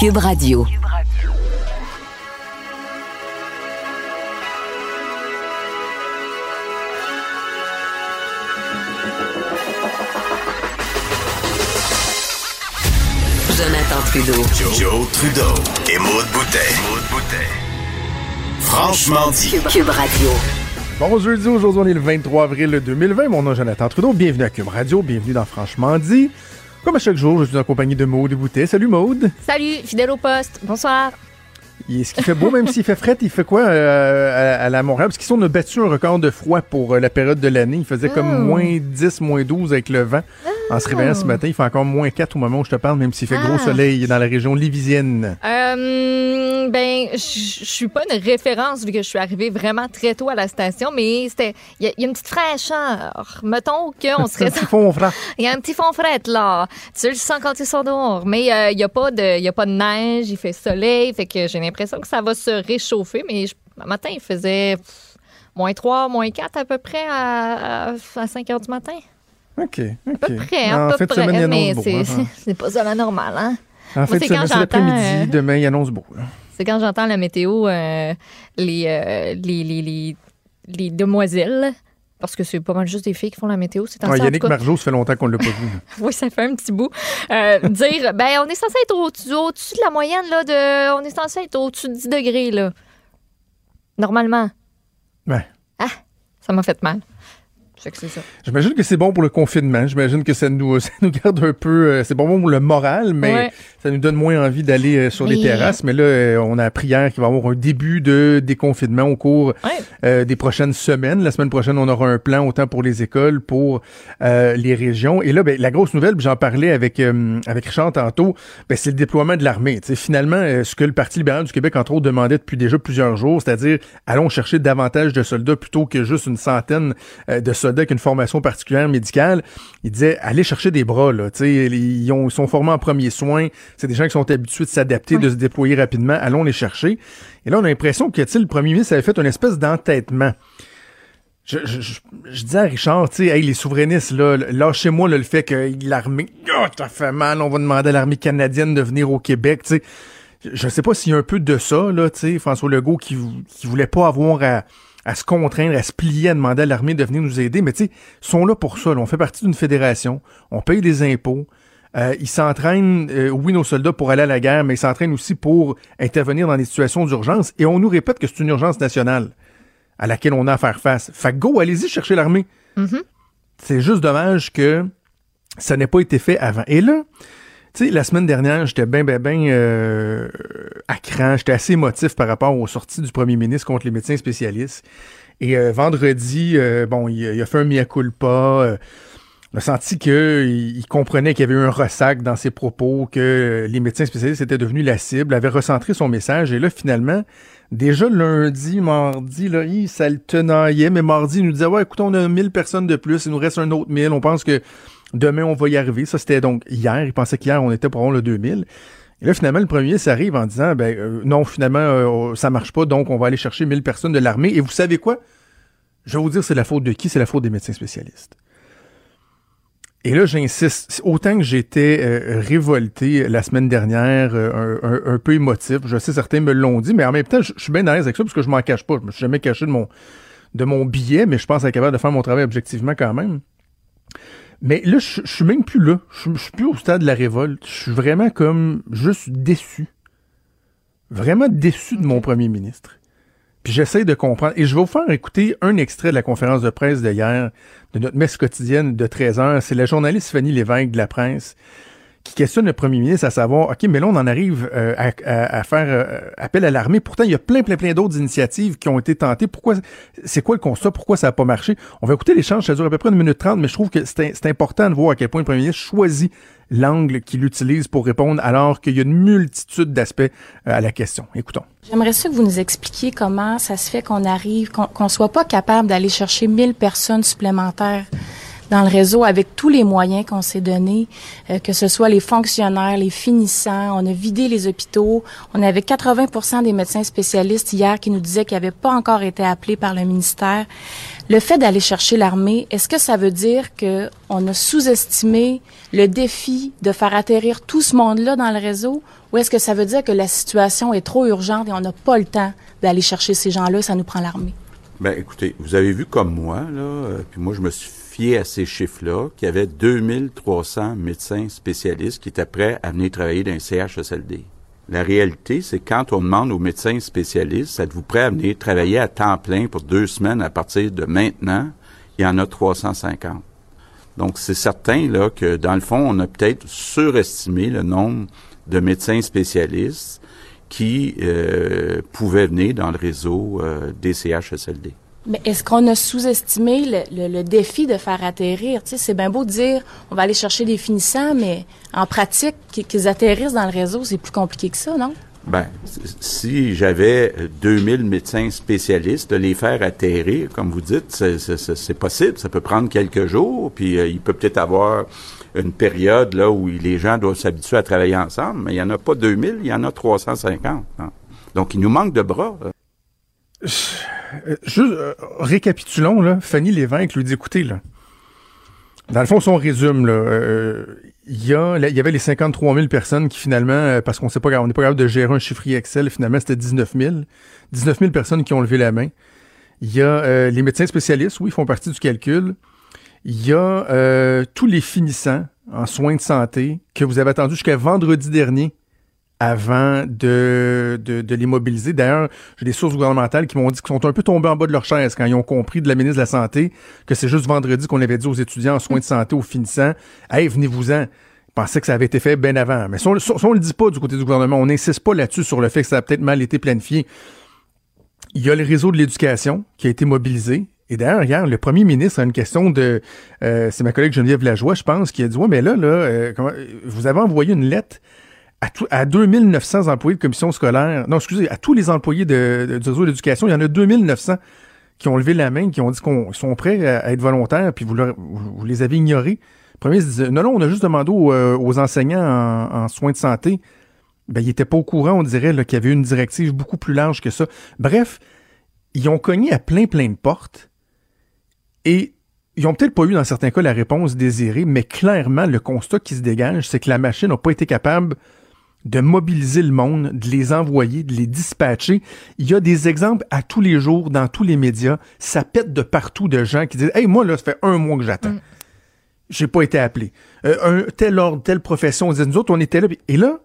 Cube Radio. Jonathan Trudeau. Joe, Trudeau et Maude Boutet. Franchement dit. Cube Radio. Bon jeudi, aujourd'hui on est le 23 avril 2020. Mon nom est Jonathan Trudeau. Bienvenue à Cube Radio, bienvenue dans Franchement dit. Comme à chaque jour, je suis en compagnie de Maude Boutet. Salut Maude. Salut, fidèle au poste. Bonsoir. Est-ce qu'il fait beau même s'il fait fret? Il fait quoi euh, à, à la Montréal? Parce qu'ici, on a battu un record de froid pour euh, la période de l'année. Il faisait comme Oh. moins 10, moins 12 avec le vent. En se réveillant ce matin, il fait encore moins 4 au moment où je te parle, même s'il fait gros Ah. soleil dans la région livisienne. Euh, ben, je suis pas une référence vu que je suis arrivée vraiment très tôt à la station, mais c'était, il y, a- il y a une petite fraîcheur. Mettons qu'on Un serait, petit fond frais. il y a un petit fond fret là. Tu le sens quand tu sors dehors, mais euh, il y a pas de, y a pas de neige, il fait soleil, fait que j'ai l'impression que ça va se réchauffer, mais je- le matin il faisait pff, moins 3, moins 4 à peu près à, à, à 5 heures du matin. OK, OK. À peu près, en peu fin de près, semaine, mais c'est, hein. pas ça la normale, hein. En de c'est l'après-midi. euh, Demain, il annonce beau. C'est quand j'entends la météo, euh, les, euh, les, les, les, les demoiselles, parce que c'est pas mal juste des filles qui font la météo, c'est en Ah, Yannick. Margeau, ça fait longtemps qu'on l'a pas vu. Oui, ça fait un petit bout. Euh, dire, ben, on est censé être au-dessus au-dessus de la moyenne, là, de, on est censé être au-dessus de 10 degrés, là. Normalement. Ouais. Ah, ça m'a fait mal. Fait que c'est ça. J'imagine que c'est bon pour le confinement. J'imagine que ça nous, ça nous garde un peu. euh, c'est bon pour le moral, mais Ouais. ça nous donne moins envie d'aller euh, sur les terrasses. Mais là, euh, on a appris hier qu'il va y avoir un début de déconfinement au cours Ouais. euh, des prochaines semaines. La semaine prochaine, on aura un plan autant pour les écoles, pour euh, les régions. Et là, ben, la grosse nouvelle, j'en parlais avec euh, avec Richard tantôt, ben, c'est le déploiement de l'armée. Finalement, euh, ce que le Parti libéral du Québec, entre autres, demandait depuis déjà plusieurs jours, c'est-à-dire allons chercher davantage de soldats plutôt que juste une centaine euh, de soldats avec une formation particulière médicale. Il disait allez chercher des bras. Là. Tu sais, Ils, ont- ils sont formés en premiers soins. C'est des gens qui sont habitués de s'adapter, de se déployer rapidement. Allons les chercher. Et là, on a l'impression que le premier ministre avait fait une espèce d'entêtement. Je, je, je, je disais à Richard, tu sais, hey, les souverainistes, là, lâchez-moi le fait que l'armée, oh, ça fait mal, on va demander à l'armée canadienne de venir au Québec, tu sais. Je- sais pas s'il y a un peu de ça, là, tu sais, François Legault qui, qui voulait pas avoir à, à se contraindre, à se plier, à demander à l'armée de venir nous aider, mais tu sais, ils sont là pour ça, là. On fait partie d'une fédération, on paye des impôts, euh, ils s'entraînent, euh, oui, nos soldats pour aller à la guerre, mais ils s'entraînent aussi pour intervenir dans des situations d'urgence, et on nous répète que c'est une urgence nationale à laquelle on a à faire face. Fait que go, allez-y chercher l'armée. C'est juste dommage que ça n'ait pas été fait avant. Et là, tu sais, la semaine dernière, j'étais bien, bien, bien euh, à cran. J'étais assez émotif par rapport aux sorties du premier ministre contre les médecins spécialistes. Et euh, vendredi, euh, bon, il, a- il a fait un mea culpa. euh, on a senti qu'il il comprenait qu'il y avait eu un ressac dans ses propos, que les médecins spécialistes étaient devenus la cible, avait recentré son message. Et là, finalement, déjà lundi, mardi, là, hi, ça le tenaillait, mais mardi, il nous disait, ouais, écoute, on a 1000 personnes de plus, il nous reste un autre 1000, on pense que demain, on va y arriver. Ça, c'était donc hier. Il pensait qu'hier, on était pour le 2000. Et là, finalement, le premier, ça arrive en disant, ben, euh, non, finalement, euh, ça marche pas, donc on va aller chercher 1000 personnes de l'armée. Et vous savez quoi? Je vais vous dire, c'est la faute de qui? C'est la faute des médecins spécialistes. Et là, j'insiste, autant que j'étais euh, révolté la semaine dernière, euh, un, peu émotif, je sais certains me l'ont dit, mais en même temps, je suis bien à l'aise avec ça parce que je m'en cache pas. Je me suis jamais caché de mon, de mon billet, mais je pense être capable de faire mon travail objectivement quand même. Mais là, je, suis même plus là. Je, suis plus au stade de la révolte. Je suis vraiment comme juste déçu. Vraiment déçu de mon premier ministre. Puis j'essaie de comprendre. Et je vais vous faire écouter un extrait de la conférence de presse d'hier, de notre messe quotidienne de 13 heures. C'est la journaliste Fanny Lévesque de la presse qui questionne le premier ministre à savoir, OK, mais là, on en arrive euh, à, à- à faire euh, appel à l'armée. Pourtant, il y a plein, plein, plein d'autres initiatives qui ont été tentées. Pourquoi, c'est quoi le constat? Pourquoi ça n'a pas marché? On va écouter l'échange, ça dure à peu près une minute trente, mais je trouve que c'est important de voir à quel point le premier ministre choisit l'angle qu'il utilise pour répondre alors qu'il y a une multitude d'aspects euh, à la question. Écoutons. J'aimerais ça que vous nous expliquiez comment ça se fait qu'on arrive, qu'on qu'on soit pas capable d'aller chercher 1000 personnes supplémentaires dans le réseau avec tous les moyens qu'on s'est donnés, euh, que ce soit les fonctionnaires, les finissants. On a vidé les hôpitaux. On avait 80 des médecins spécialistes hier qui nous disaient qu'ils n'avaient pas encore été appelés par le ministère. Le fait d'aller chercher l'armée, est-ce que ça veut dire que on a sous-estimé le défi de faire atterrir tout ce monde-là dans le réseau, ou est-ce que ça veut dire que la situation est trop urgente et on n'a pas le temps d'aller chercher ces gens-là, ça nous prend l'armée? Ben, écoutez, vous avez vu comme moi, là, euh, puis moi, je me suis à ces chiffres-là, qu'il y avait 2300 médecins spécialistes qui étaient prêts à venir travailler dans un CHSLD. La réalité, c'est quand on demande aux médecins spécialistes, êtes-vous prêt à venir travailler à temps plein pour deux semaines à partir de maintenant? Il y en a 350. Donc, c'est certain, là, que dans le fond, on a peut-être surestimé le nombre de médecins spécialistes qui euh, pouvaient venir dans le réseau euh, des CHSLD. Mais est-ce qu'on a sous-estimé le, défi de faire atterrir? Tu sais, c'est bien beau de dire on va aller chercher des finissants, mais en pratique, qu'ils atterrissent dans le réseau, c'est plus compliqué que ça, non? Ben, si j'avais 2000 médecins spécialistes, de les faire atterrir, comme vous dites, c'est possible. Ça peut prendre quelques jours, puis euh, il peut peut-être avoir une période là où les gens doivent s'habituer à travailler ensemble, mais il n'y en a pas 2000, il y en a 350. Hein. Donc, il nous manque de bras. Juste, euh, récapitulons, là. Fanny Lévesque lui dit, écoutez, là, dans le fond, son résume, là, euh, il y, a, il y avait les 53 000 personnes qui finalement, euh, parce qu'on on n'est pas capable de gérer un chiffrier Excel, finalement c'était 19 000. 19 000 personnes qui ont levé la main. Il y a les médecins spécialistes, oui, font partie du calcul. Il y a tous les finissants en soins de santé que vous avez attendu jusqu'à vendredi dernier avant de, de, de les mobiliser. D'ailleurs, j'ai des sources gouvernementales qui m'ont dit qu'ils sont un peu tombés en bas de leur chaise quand ils ont compris de la ministre de la Santé que c'est juste vendredi qu'on avait dit aux étudiants en soins de santé, aux finissants, « Hey, venez-vous-en ». Ils pensaient que ça avait été fait bien avant. Mais si on, ne le dit pas du côté du gouvernement, on n'insiste pas là-dessus sur le fait que ça a peut-être mal été planifié. Il y a le réseau de l'éducation qui a été mobilisé. Et d'ailleurs, hier, le premier ministre a une question de... Euh, c'est ma collègue Geneviève Lajoie, je pense, qui a dit, ouais, mais là, là, euh, comment, vous avez envoyé une lettre à, à 2900 employés de commission scolaire, non, excusez, à tous les employés du réseau d'éducation, il y en a 2900 qui ont levé la main, qui ont dit qu'ils sont prêts à, être volontaires, puis vous, vous, les avez ignorés. Le premier disait, non, non, on a juste demandé aux, euh, enseignants en, soins de santé. Ben, ils n'étaient pas au courant, on dirait, qu'il y avait une directive beaucoup plus large que ça. Bref, ils ont cogné à plein, plein de portes. Et ils ont peut-être pas eu, dans certains cas, la réponse désirée, mais clairement, le constat qui se dégage, c'est que la machine n'a pas été capable de mobiliser le monde, de les envoyer, de les dispatcher. Il y a des exemples à tous les jours dans tous les médias. Ça pète de partout de gens qui disent Hey, moi, là, ça fait un mois que j'attends. Mm. J'ai pas été appelé. Euh, un tel ordre, telle profession. On disait, nous autres, on était là. Et là,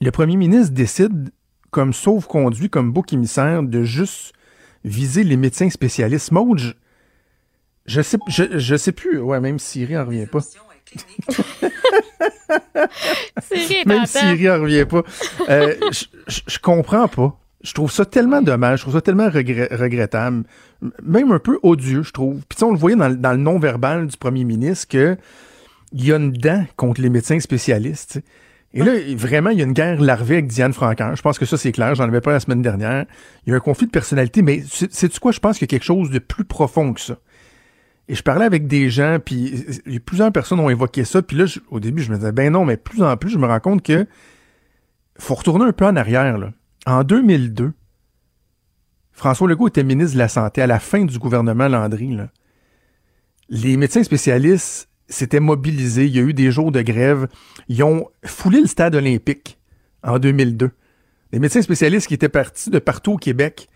le premier ministre décide, comme sauve-conduit, comme bouc émissaire, de juste viser les médecins spécialistes. Maud, je, je sais, je, sais plus. Ouais, même Siri en revient pas. Même Siri en revient pas. Euh, je comprends pas. Je trouve ça tellement dommage, je trouve ça tellement regrettable, même un peu odieux, je trouve. Puis on le voyait dans, le non-verbal du premier ministre que il y a une dent contre les médecins spécialistes. Et là, vraiment, il y a une guerre larvée avec Diane Francaire. Je pense que ça, c'est clair. J'en avais pas la semaine dernière. Il y a un conflit de personnalité, mais c'est-tu quoi? Je pense qu'il y a quelque chose de plus profond que ça. Et je parlais avec des gens, puis plusieurs personnes ont évoqué ça. Puis là, au début, je me disais, ben non, mais plus en plus, je me rends compte que faut retourner un peu en arrière. En 2002, François Legault était ministre de la Santé à la fin du gouvernement Landry. Les médecins spécialistes s'étaient mobilisés. Il y a eu des jours de grève. Ils ont foulé le stade olympique en 2002. Les médecins spécialistes qui étaient partis de partout au Québec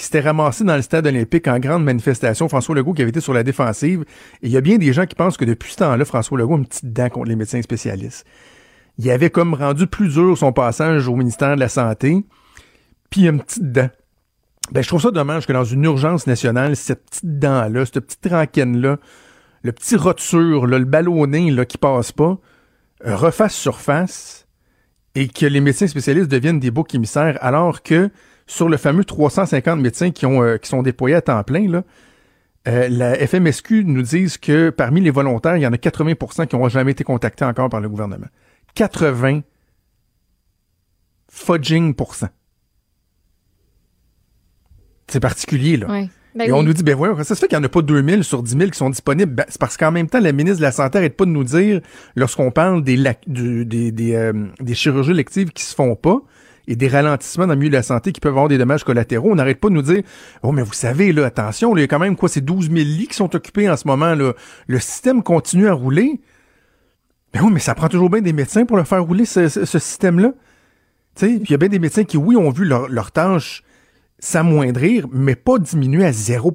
qui s'était ramassé dans le stade olympique en grande manifestation. François Legault qui avait été sur la défensive. Et il y a bien des gens qui pensent que depuis ce temps-là, François Legault a une petite dent contre les médecins spécialistes. Il avait comme rendu plus dur son passage au ministère de la Santé. Puis une petite dent. Ben, je trouve ça dommage que dans une urgence nationale, cette petite dent-là, cette petite tranquine-là, le petit roture, le ballonné là, qui passe pas, euh, refasse surface et que les médecins spécialistes deviennent des boucs émissaires alors que sur le fameux 350 médecins qui, ont, euh, qui sont déployés à temps plein, là, euh, la FMSQ nous dit que parmi les volontaires, il y en a 80% qui n'ont jamais été contactés encore par le gouvernement. 80 fudging C'est particulier, là. Ben Et oui. on nous dit, ben voyons, ça se fait qu'il n'y en a pas 2000 sur 10 000 qui sont disponibles. Ben, c'est parce qu'en même temps, la ministre de la Santé n'arrête pas de nous dire, lorsqu'on parle des, du- des, des, euh, des chirurgies électives qui se font pas et des ralentissements dans le milieu de la santé qui peuvent avoir des dommages collatéraux, on n'arrête pas de nous dire, oh, mais vous savez, là, attention, il y a quand même, quoi, c'est 12 000 lits qui sont occupés en ce moment, là. Le système continue à rouler. Ben oui, mais ça prend toujours bien des médecins pour le faire rouler, ce, système-là. Tu il y a bien des médecins qui, oui, ont vu leur, leur tâche s'amoindrir, mais pas diminuer à 0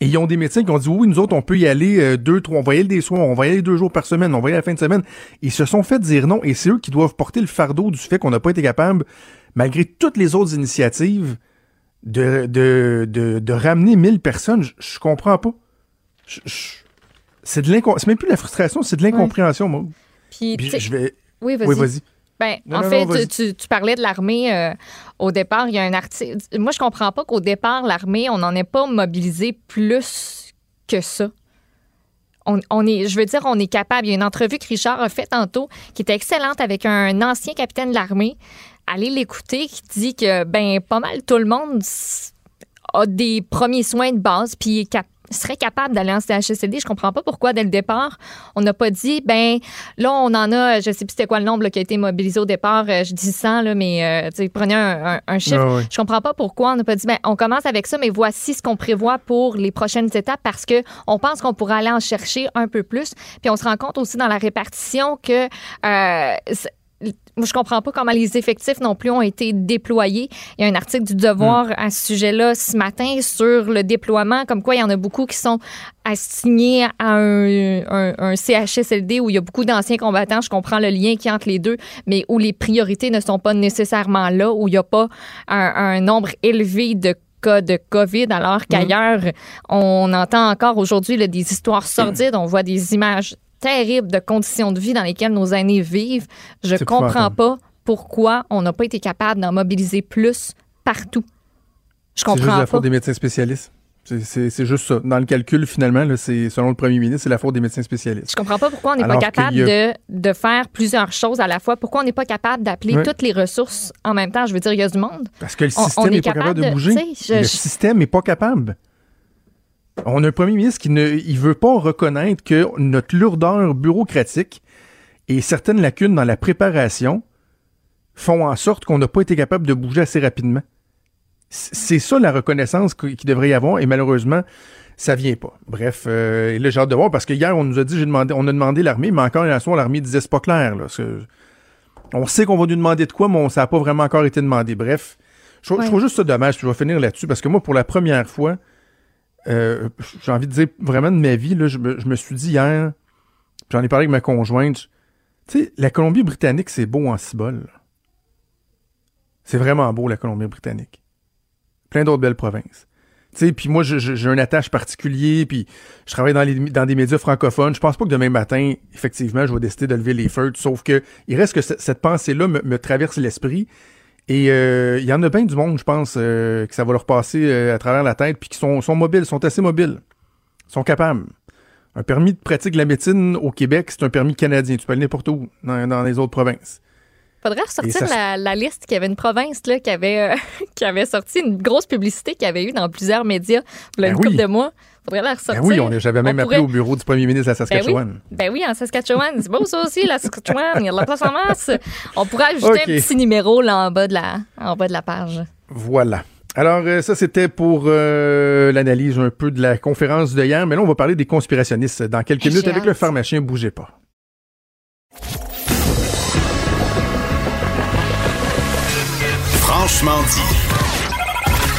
Et ils ont des médecins qui ont dit oui, nous autres, on peut y aller euh, deux, trois, on va y aller des soirs, on va y aller deux jours par semaine, on va y aller à la fin de semaine. Ils se sont fait dire non et c'est eux qui doivent porter le fardeau du fait qu'on n'a pas été capable, malgré toutes les autres initiatives, de, de, de, de ramener 1000 personnes. Je, je comprends pas. Je- je- c'est de l'incom- c'est même plus de la frustration, c'est de l'incompréhension, moi. Puis, je vais. oui, vas-y. Oui, vas-y. Ben, Non, en non, fait, non, tu, tu- tu parlais de l'armée euh, au départ. Il y a un article. Moi, je comprends pas qu'au départ, l'armée, on n'en ait pas mobilisé plus que ça. On, on est, je veux dire, on est capable. Il y a une entrevue que Richard a faite tantôt qui était excellente avec un ancien capitaine de l'armée. Allez l'écouter, qui dit que, ben, pas mal tout le monde a des premiers soins de base, puis est cap- serait capable d'aller en CHSLD. Je comprends pas pourquoi, dès le départ, on n'a pas dit, ben, là, on en a, je sais plus c'était quoi le nombre là, qui a été mobilisé au départ, euh, je dis 100, là, mais euh, prenez un, un- un chiffre. Ah ouais. Je comprends pas pourquoi on n'a pas dit, ben, on commence avec ça, mais voici ce qu'on prévoit pour les prochaines étapes parce que on pense qu'on pourra aller en chercher un peu plus. Puis on se rend compte aussi dans la répartition que euh, moi, je comprends pas comment les effectifs non plus ont été déployés. Il y a un article du Devoir à ce sujet-là ce matin sur le déploiement, comme quoi il y en a beaucoup qui sont assignés à un, un- un CHSLD où il y a beaucoup d'anciens combattants. Je comprends le lien qui entre les deux, mais où les priorités ne sont pas nécessairement là, où il n'y a pas un, un nombre élevé de cas de COVID, alors qu'ailleurs, on entend encore aujourd'hui des histoires sordides, on voit des images terribles de conditions de vie dans lesquelles nos aînés vivent. Je C'est comprends pas pourquoi on n'a pas été capable d'en mobiliser plus partout. Je C'est juste comprends la pas. faute des médecins spécialistes. C'est- juste ça. Dans le calcul, finalement, c'est selon le premier ministre, c'est la faute des médecins spécialistes. Je comprends pas pourquoi on n'est pas capable de, de faire plusieurs choses à la fois. Pourquoi on n'est pas capable d'appeler toutes les ressources en même temps? Je veux dire, il y a du monde. Parce que le système est n'est pas capable de de- bouger. je- le je- système n'est pas capable. On a un premier ministre qui ne il veut pas reconnaître que notre lourdeur bureaucratique et certaines lacunes dans la préparation font en sorte qu'on n'a pas été capable de bouger assez rapidement. C'est ça la reconnaissance qu'il qui devrait y avoir et malheureusement, ça vient pas. Bref, euh, et là j'ai hâte de voir parce que hier on nous a dit, j'ai demandé, on a demandé l'armée, mais encore hier soir l'armée disait c'est pas clair. Là, on sait qu'on va nous demander de quoi, mais on- ça n'a pas vraiment encore été demandé. Bref, je, trouve- je trouve juste ça dommage. Puis je vais finir là-dessus parce que moi, pour la première fois, euh, j'ai envie de dire vraiment de ma vie, là, je, me, suis dit hier, j'en ai parlé avec ma conjointe, tu sais, la Colombie-Britannique, c'est beau en cibole. C'est vraiment beau, la Colombie-Britannique. Plein d'autres belles provinces. Tu sais, puis moi, j'ai un attache particulier, puis je travaille dans, les, dans des médias francophones. Je pense pas que demain matin, effectivement, je vais décider de lever les feux, sauf que il reste que ce- cette pensée-là me traverse l'esprit. Et euh, il y en a bien du monde, je pense, euh, que ça va leur passer euh, à travers la tête, puis qui sont, sont mobiles, sont assez mobiles, sont capables. Un permis de pratique de la médecine au Québec, c'est un permis canadien. Tu peux aller n'importe où dans, dans les autres provinces. Faudrait Et ressortir ça la, la liste qu'il y avait une province là, qui, avait, euh, qui avait sorti une grosse publicité qu'il y avait eu dans plusieurs médias il y a Ben une couple oui. de mois. Faudrait la ressortir. Ben oui, on j'avais même On appelé pourrait- au bureau du premier ministre à Saskatchewan. Ben oui, en Saskatchewan. C'est beau ça aussi, la Saskatchewan. Il y a de la place en masse. On pourrait ajouter un petit numéro là en bas de la, en bas de la page. Voilà. Alors, euh, ça, c'était pour euh, l'analyse un peu de la conférence de hier. Mais là, on va parler des conspirationnistes dans quelques minutes avec hâte. le pharmacien. Bougez pas. Franchement dit.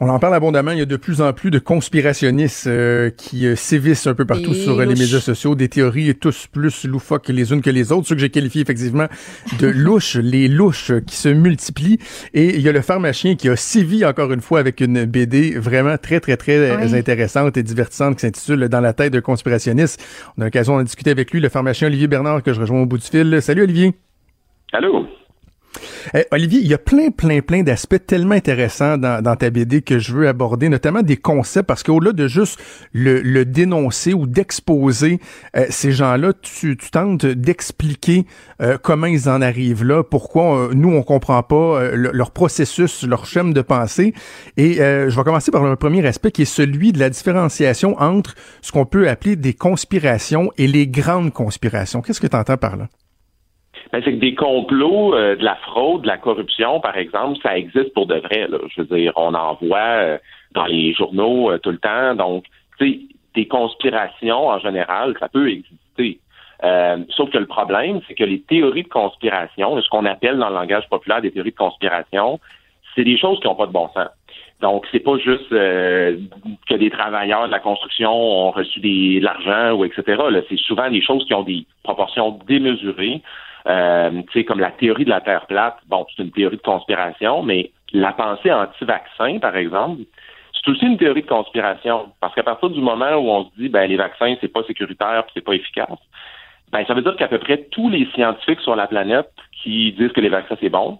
On en parle abondamment. Il y a de plus en plus de conspirationnistes euh, qui euh, sévissent un peu partout Des sur euh, les médias sociaux. Des théories tous plus loufoques les unes que les autres. Ceux que j'ai qualifiés effectivement de louches, les louches qui se multiplient. Et il y a le pharmacien qui a sévi encore une fois avec une BD vraiment très, très, très Oui. intéressante et divertissante qui s'intitule Dans la tête d'un conspirationniste. On a l'occasion d'en discuter avec lui, le pharmacien Olivier Bernard que je rejoins au bout du fil. Salut Olivier. Allô? Eh, Olivier, il y a plein, plein, plein d'aspects tellement intéressants dans, ta BD que je veux aborder, notamment des concepts, parce qu'au-delà de juste le, dénoncer ou d'exposer euh, ces gens-là, tu, tu, tentes d'expliquer euh, comment ils en arrivent là, pourquoi euh, nous, on comprend pas le, leur processus, leur chemin de pensée. Et je vais commencer par le premier aspect qui est celui de la différenciation entre ce qu'on peut appeler des conspirations et les grandes conspirations. Qu'est-ce que tu entends par là? Ben, c'est que des complots, euh, de la fraude, de la corruption, par exemple, ça existe pour de vrai. Là. Je veux dire, on en voit euh, dans les journaux euh, tout le temps. Donc, tu sais, des conspirations en général, ça peut exister. sauf que le problème, c'est que les théories de conspiration, ce qu'on appelle dans le langage populaire des théories de conspiration, c'est des choses qui n'ont pas de bon sens. Donc, c'est pas juste que des travailleurs de la construction ont reçu des, de l'argent ou etc. C'est souvent des choses qui ont des proportions démesurées, euh, tu sais, comme la théorie de la Terre plate, bon, c'est une théorie de conspiration, mais la pensée anti-vaccin, par exemple, c'est aussi une théorie de conspiration. Parce qu'à partir du moment où on se dit, ben, les vaccins, c'est pas sécuritaire c'est pas efficace, ben, ça veut dire qu'à peu près tous les scientifiques sur la planète qui disent que les vaccins, c'est bon,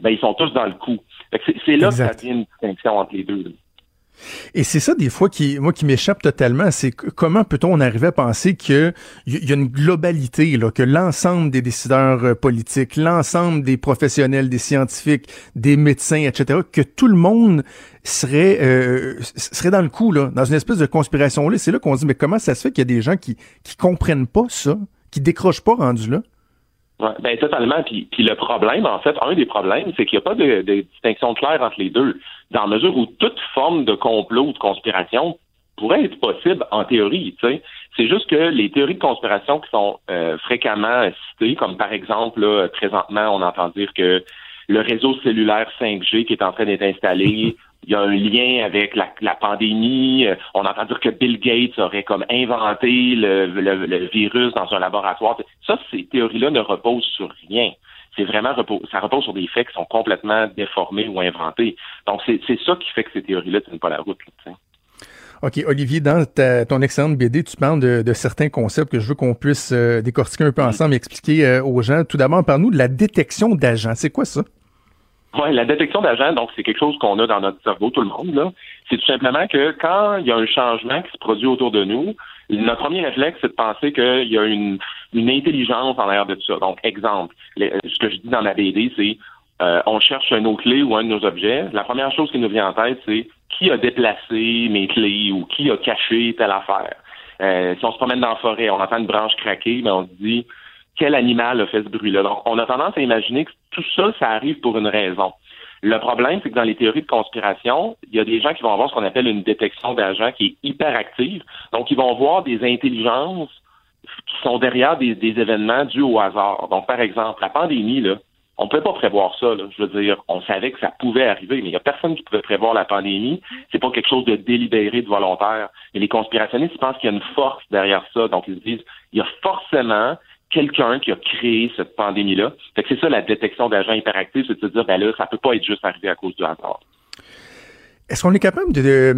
ben, ils sont tous dans le coup. C'est là que ça devient une distinction entre les deux. Et c'est ça des fois qui, moi, qui m'échappe totalement, c'est comment peut-on arriver à penser qu'il y, a une globalité, là, que l'ensemble des décideurs euh, politiques, l'ensemble des professionnels, des scientifiques, des médecins, etc., que tout le monde serait euh, serait dans le coup, là, dans une espèce de conspiration là. C'est là qu'on se dit, mais comment ça se fait qu'il y a des gens qui qui comprennent pas ça, qui décrochent pas rendu là? Ben totalement. Puis, puis le problème, en fait, un des problèmes, c'est qu'il n'y a pas de, de, distinction claire entre les deux, dans la mesure où toute forme de complot ou de conspiration pourrait être possible en théorie. Tu sais. C'est juste que les théories de conspiration qui sont euh, fréquemment citées, comme par exemple, là, présentement, on entend dire que le réseau cellulaire 5G qui est en train d'être installé il y a un lien avec la, pandémie. Euh, on entend dire que Bill Gates aurait comme inventé le, virus dans un laboratoire. Ça, ces théories-là ne reposent sur rien. C'est vraiment ça repose sur des faits qui sont complètement déformés ou inventés. Donc c'est ça qui fait que ces théories-là tiennent pas la route. OK, Olivier, dans ton excellente BD, tu parles de, certains concepts que je veux qu'on puisse euh, décortiquer un peu ensemble et expliquer euh, aux gens. Tout d'abord, parle-nous de la détection d'agents. C'est quoi ça? Oui, la détection d'agents, donc c'est quelque chose qu'on a dans notre cerveau, tout le monde. Là. C'est tout simplement que quand il y a un changement qui se produit autour de nous, notre premier réflexe, c'est de penser qu'il y a une, une intelligence en l'air de tout ça. Donc, exemple, ce que je dis dans ma BD, c'est euh, on cherche un nos clés ou un de nos objets. La première chose qui nous vient en tête, c'est qui a déplacé mes clés ou qui a caché telle affaire? Euh, si on se promène dans la forêt, on entend une branche craquer, mais on se dit quel animal a fait ce bruit-là. Donc, on a tendance à imaginer que tout ça, ça arrive pour une raison. Le problème, c'est que dans les théories de conspiration, il y a des gens qui vont avoir ce qu'on appelle une détection d'agents qui est hyper active. Donc, ils vont voir des intelligences qui sont derrière des, événements dus au hasard. Donc, par exemple, la pandémie, là, on ne peut pas prévoir ça. Là. Je veux dire, on savait que ça pouvait arriver, mais il n'y a personne qui pouvait prévoir la pandémie. C'est pas quelque chose de délibéré, de volontaire. Et les conspirationnistes ils pensent qu'il y a une force derrière ça. Donc, ils se disent, il y a forcément quelqu'un qui a créé cette pandémie-là. c'est ça la détection d'agents hyperactifs, c'est de se dire, ben là, ça peut pas être juste arrivé à cause du hasard. Est-ce qu'on est capable de,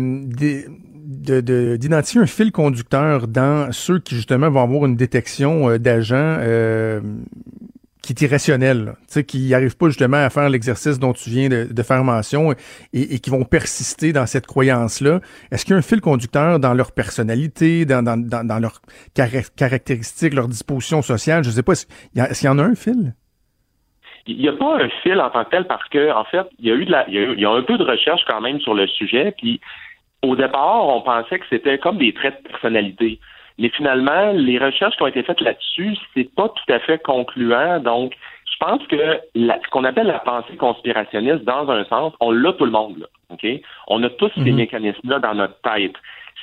d'identifier un fil conducteur dans ceux qui justement vont avoir une détection euh, d'agents euh, qui est irrationnel, sais, qui n'arrivent pas justement à faire l'exercice dont tu viens de, faire mention et, qui vont persister dans cette croyance-là. Est-ce qu'il y a un fil conducteur dans leur personnalité, dans, leurs caractéristiques, leur disposition sociale? Je ne sais pas, est-ce qu'il y en a un fil? Il n'y a pas un fil en tant que tel parce que, fait, il y a eu il y a un peu de recherche quand même sur le sujet. Puis, au départ, on pensait que c'était comme des traits de personnalité. Mais finalement, les recherches qui ont été faites là-dessus, c'est pas tout à fait concluant. Donc, je pense que ce qu'on appelle la pensée conspirationniste, dans un sens, on l'a tout le monde. Là, ok? On a tous ces mhm. mécanismes-là dans notre tête.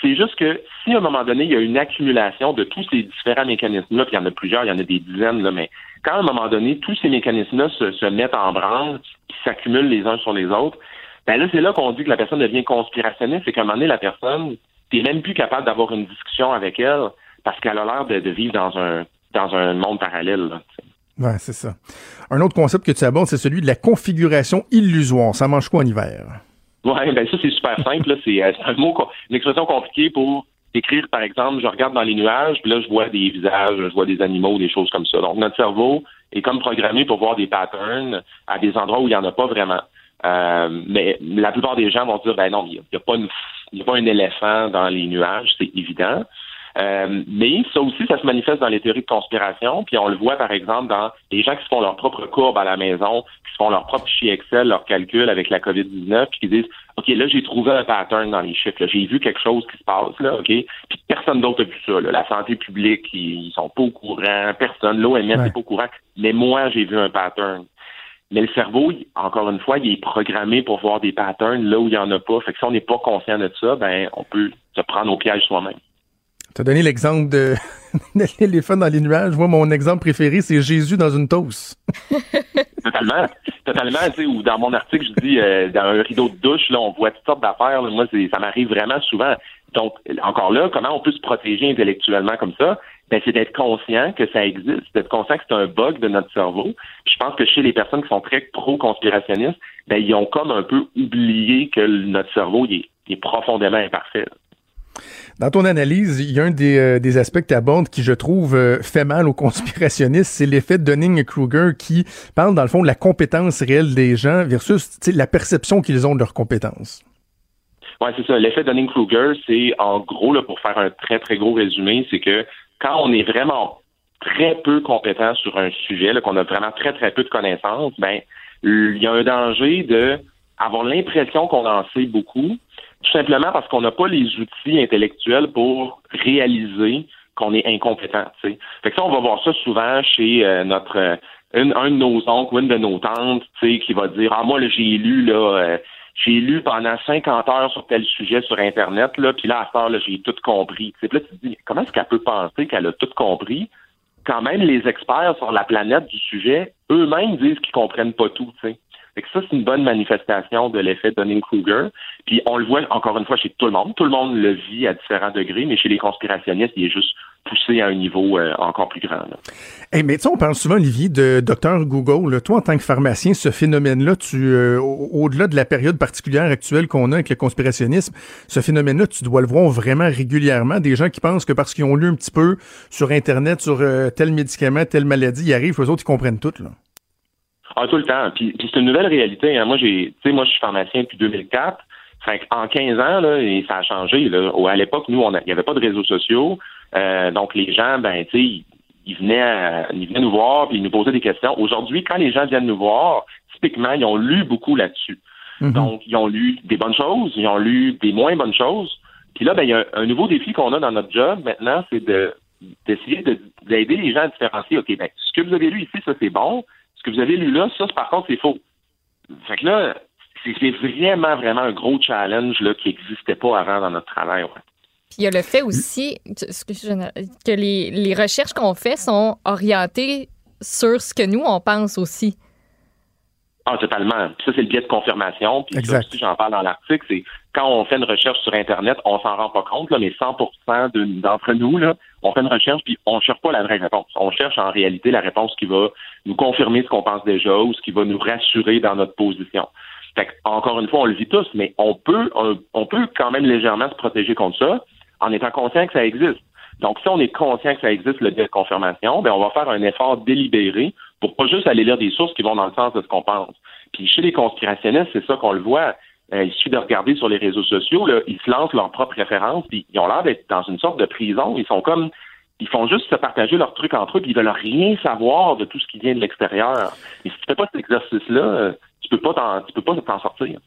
C'est juste que si à un moment donné, il y a une accumulation de tous ces différents mécanismes-là, puis il y en a plusieurs, il y en a des dizaines, là, mais quand à un moment donné, tous ces mécanismes-là se, se mettent en branle, qui s'accumulent les uns sur les autres, ben là, c'est là qu'on dit que la personne devient conspirationniste, c'est qu'à un moment donné, la personne, t'es même plus capable d'avoir une discussion avec elle parce qu'elle a l'air de, vivre dans un dans un monde parallèle. Oui, c'est ça. Un autre concept que tu abordes, c'est celui de la configuration illusoire. Ça mange quoi en hiver? Oui, ben ça, c'est super simple. Euh, c'est un mot, une expression compliquée pour écrire, par exemple, je regarde dans les nuages, puis là, je vois des visages, je vois des animaux, des choses comme ça. Donc, notre cerveau est comme programmé pour voir des patterns à des endroits où il n'y en a pas vraiment. Euh, mais la plupart des gens vont dire, ben non, il n'y a, pas a pas un éléphant dans les nuages, c'est évident. Euh, mais ça aussi, ça se manifeste dans les théories de conspiration. Puis on le voit, par exemple, dans les gens qui se font leur propre courbe à la maison, qui se font leur propre fichier Excel, leur calcul avec la COVID-19, puis qui disent OK, là, j'ai trouvé un pattern dans les chiffres. J'ai vu quelque chose qui se passe, là, OK? Puis personne d'autre a vu ça. La santé publique, ils, sont pas au courant. Personne. L'OMS n'est pas au courant. Mais moi, j'ai vu un pattern. Mais le cerveau, encore une fois, il est programmé pour voir des patterns là où il n'y en a pas. Fait que si on n'est pas conscient de ça, ben on peut se prendre au piège soi-même. Tu as donné l'exemple de, l'éléphant dans les nuages. Moi, mon exemple préféré, c'est Jésus dans une toast. totalement. Totalement. Tu sais, ou dans mon article, je dis, euh, dans un rideau de douche, là, on voit toutes sortes d'affaires. Moi, ça m'arrive vraiment souvent. Donc, encore là, comment on peut se protéger intellectuellement comme ça? Ben, c'est d'être conscient que ça existe, d'être conscient que c'est un bug de notre cerveau. je pense que chez les personnes qui sont très pro-conspirationnistes, ben, ils ont comme un peu oublié que notre cerveau il est profondément imparfait. Dans ton analyse, il y a un des, euh, des aspects que tu abordes qui, je trouve, euh, fait mal aux conspirationnistes, c'est l'effet de Dunning-Kruger qui parle, dans le fond, de la compétence réelle des gens versus la perception qu'ils ont de leurs compétences. Oui, c'est ça. L'effet Dunning-Kruger, c'est en gros, là, pour faire un très, très gros résumé, c'est que quand on est vraiment très peu compétent sur un sujet, qu'on a vraiment très, très peu de connaissances, ben, il y a un danger de avoir l'impression qu'on en sait beaucoup, tout simplement parce qu'on n'a pas les outils intellectuels pour réaliser qu'on est incompétent. Fait que ça, on va voir ça souvent chez euh, notre euh, un de nos oncles ou une de nos tantes, qui va dire Ah moi là, j'ai lu là euh, j'ai lu pendant 50 heures sur tel sujet sur Internet, là, puis là, à ce là, j'ai tout compris. Puis là, tu te dis, comment est-ce qu'elle peut penser qu'elle a tout compris? Quand même les experts sur la planète du sujet, eux-mêmes disent qu'ils comprennent pas tout, tu sais. Fait que ça, c'est une bonne manifestation de l'effet Dunning-Kruger. Puis on le voit encore une fois chez tout le monde. Tout le monde le vit à différents degrés, mais chez les conspirationnistes, il est juste poussé à un niveau euh, encore plus grand. Hey, mais tu on parle souvent, Olivier, de docteur Google. Toi, en tant que pharmacien, ce phénomène-là, tu euh, au-delà de la période particulière actuelle qu'on a avec le conspirationnisme, ce phénomène-là, tu dois le voir vraiment régulièrement. Des gens qui pensent que parce qu'ils ont lu un petit peu sur Internet sur euh, tel médicament, telle maladie, ils arrivent, eux autres, ils comprennent tout. Là. Ah, tout le temps. Puis, c'est une nouvelle réalité. Hein. Moi, j'ai, tu sais, moi, je suis pharmacien depuis 2004. Fait en 15 ans, là, et ça a changé. Là. À l'époque, nous, il n'y avait pas de réseaux sociaux. Euh, donc, les gens, ben, tu sais, ils venaient, ils venaient nous voir puis ils nous posaient des questions. Aujourd'hui, quand les gens viennent nous voir, typiquement, ils ont lu beaucoup là-dessus. Mm-hmm. Donc, ils ont lu des bonnes choses, ils ont lu des moins bonnes choses. Puis là, ben, il y a un, nouveau défi qu'on a dans notre job maintenant, c'est de d'essayer d'aider les gens à différencier, OK, ben, ce que vous avez lu ici, ça c'est bon, que vous avez lu là, ça, par contre, c'est faux. Fait que là, c'est vraiment, vraiment un gros challenge là, qui n'existait pas avant dans notre travail. Puis il y a le fait aussi que les, les recherches qu'on fait sont orientées sur ce que nous, on pense aussi. Ah, totalement. Puis ça, c'est le biais de confirmation. Puis ça aussi, j'en parle dans l'article, c'est quand on fait une recherche sur Internet, on s'en rend pas compte, là, mais 100% d'entre nous, là, on fait une recherche puis on cherche pas la vraie réponse. On cherche en réalité la réponse qui va nous confirmer ce qu'on pense déjà ou ce qui va nous rassurer dans notre position. Fait encore une fois, on le vit tous, mais on peut, on, peut quand même légèrement se protéger contre ça en étant conscient que ça existe. Donc, si on est conscient que ça existe, le biais de confirmation, ben on va faire un effort délibéré pour pas juste aller lire des sources qui vont dans le sens de ce qu'on pense. Puis chez les conspirationnistes, c'est ça qu'on le voit. Euh, il suffit de regarder sur les réseaux sociaux, là, ils se lancent leurs propres références, puis ils ont l'air d'être dans une sorte de prison. Ils sont comme ils font juste se partager leurs trucs entre eux, puis ils veulent rien savoir de tout ce qui vient de l'extérieur. Et si tu fais pas cet exercice-là, euh, tu peux pas tu peux pas t'en sortir.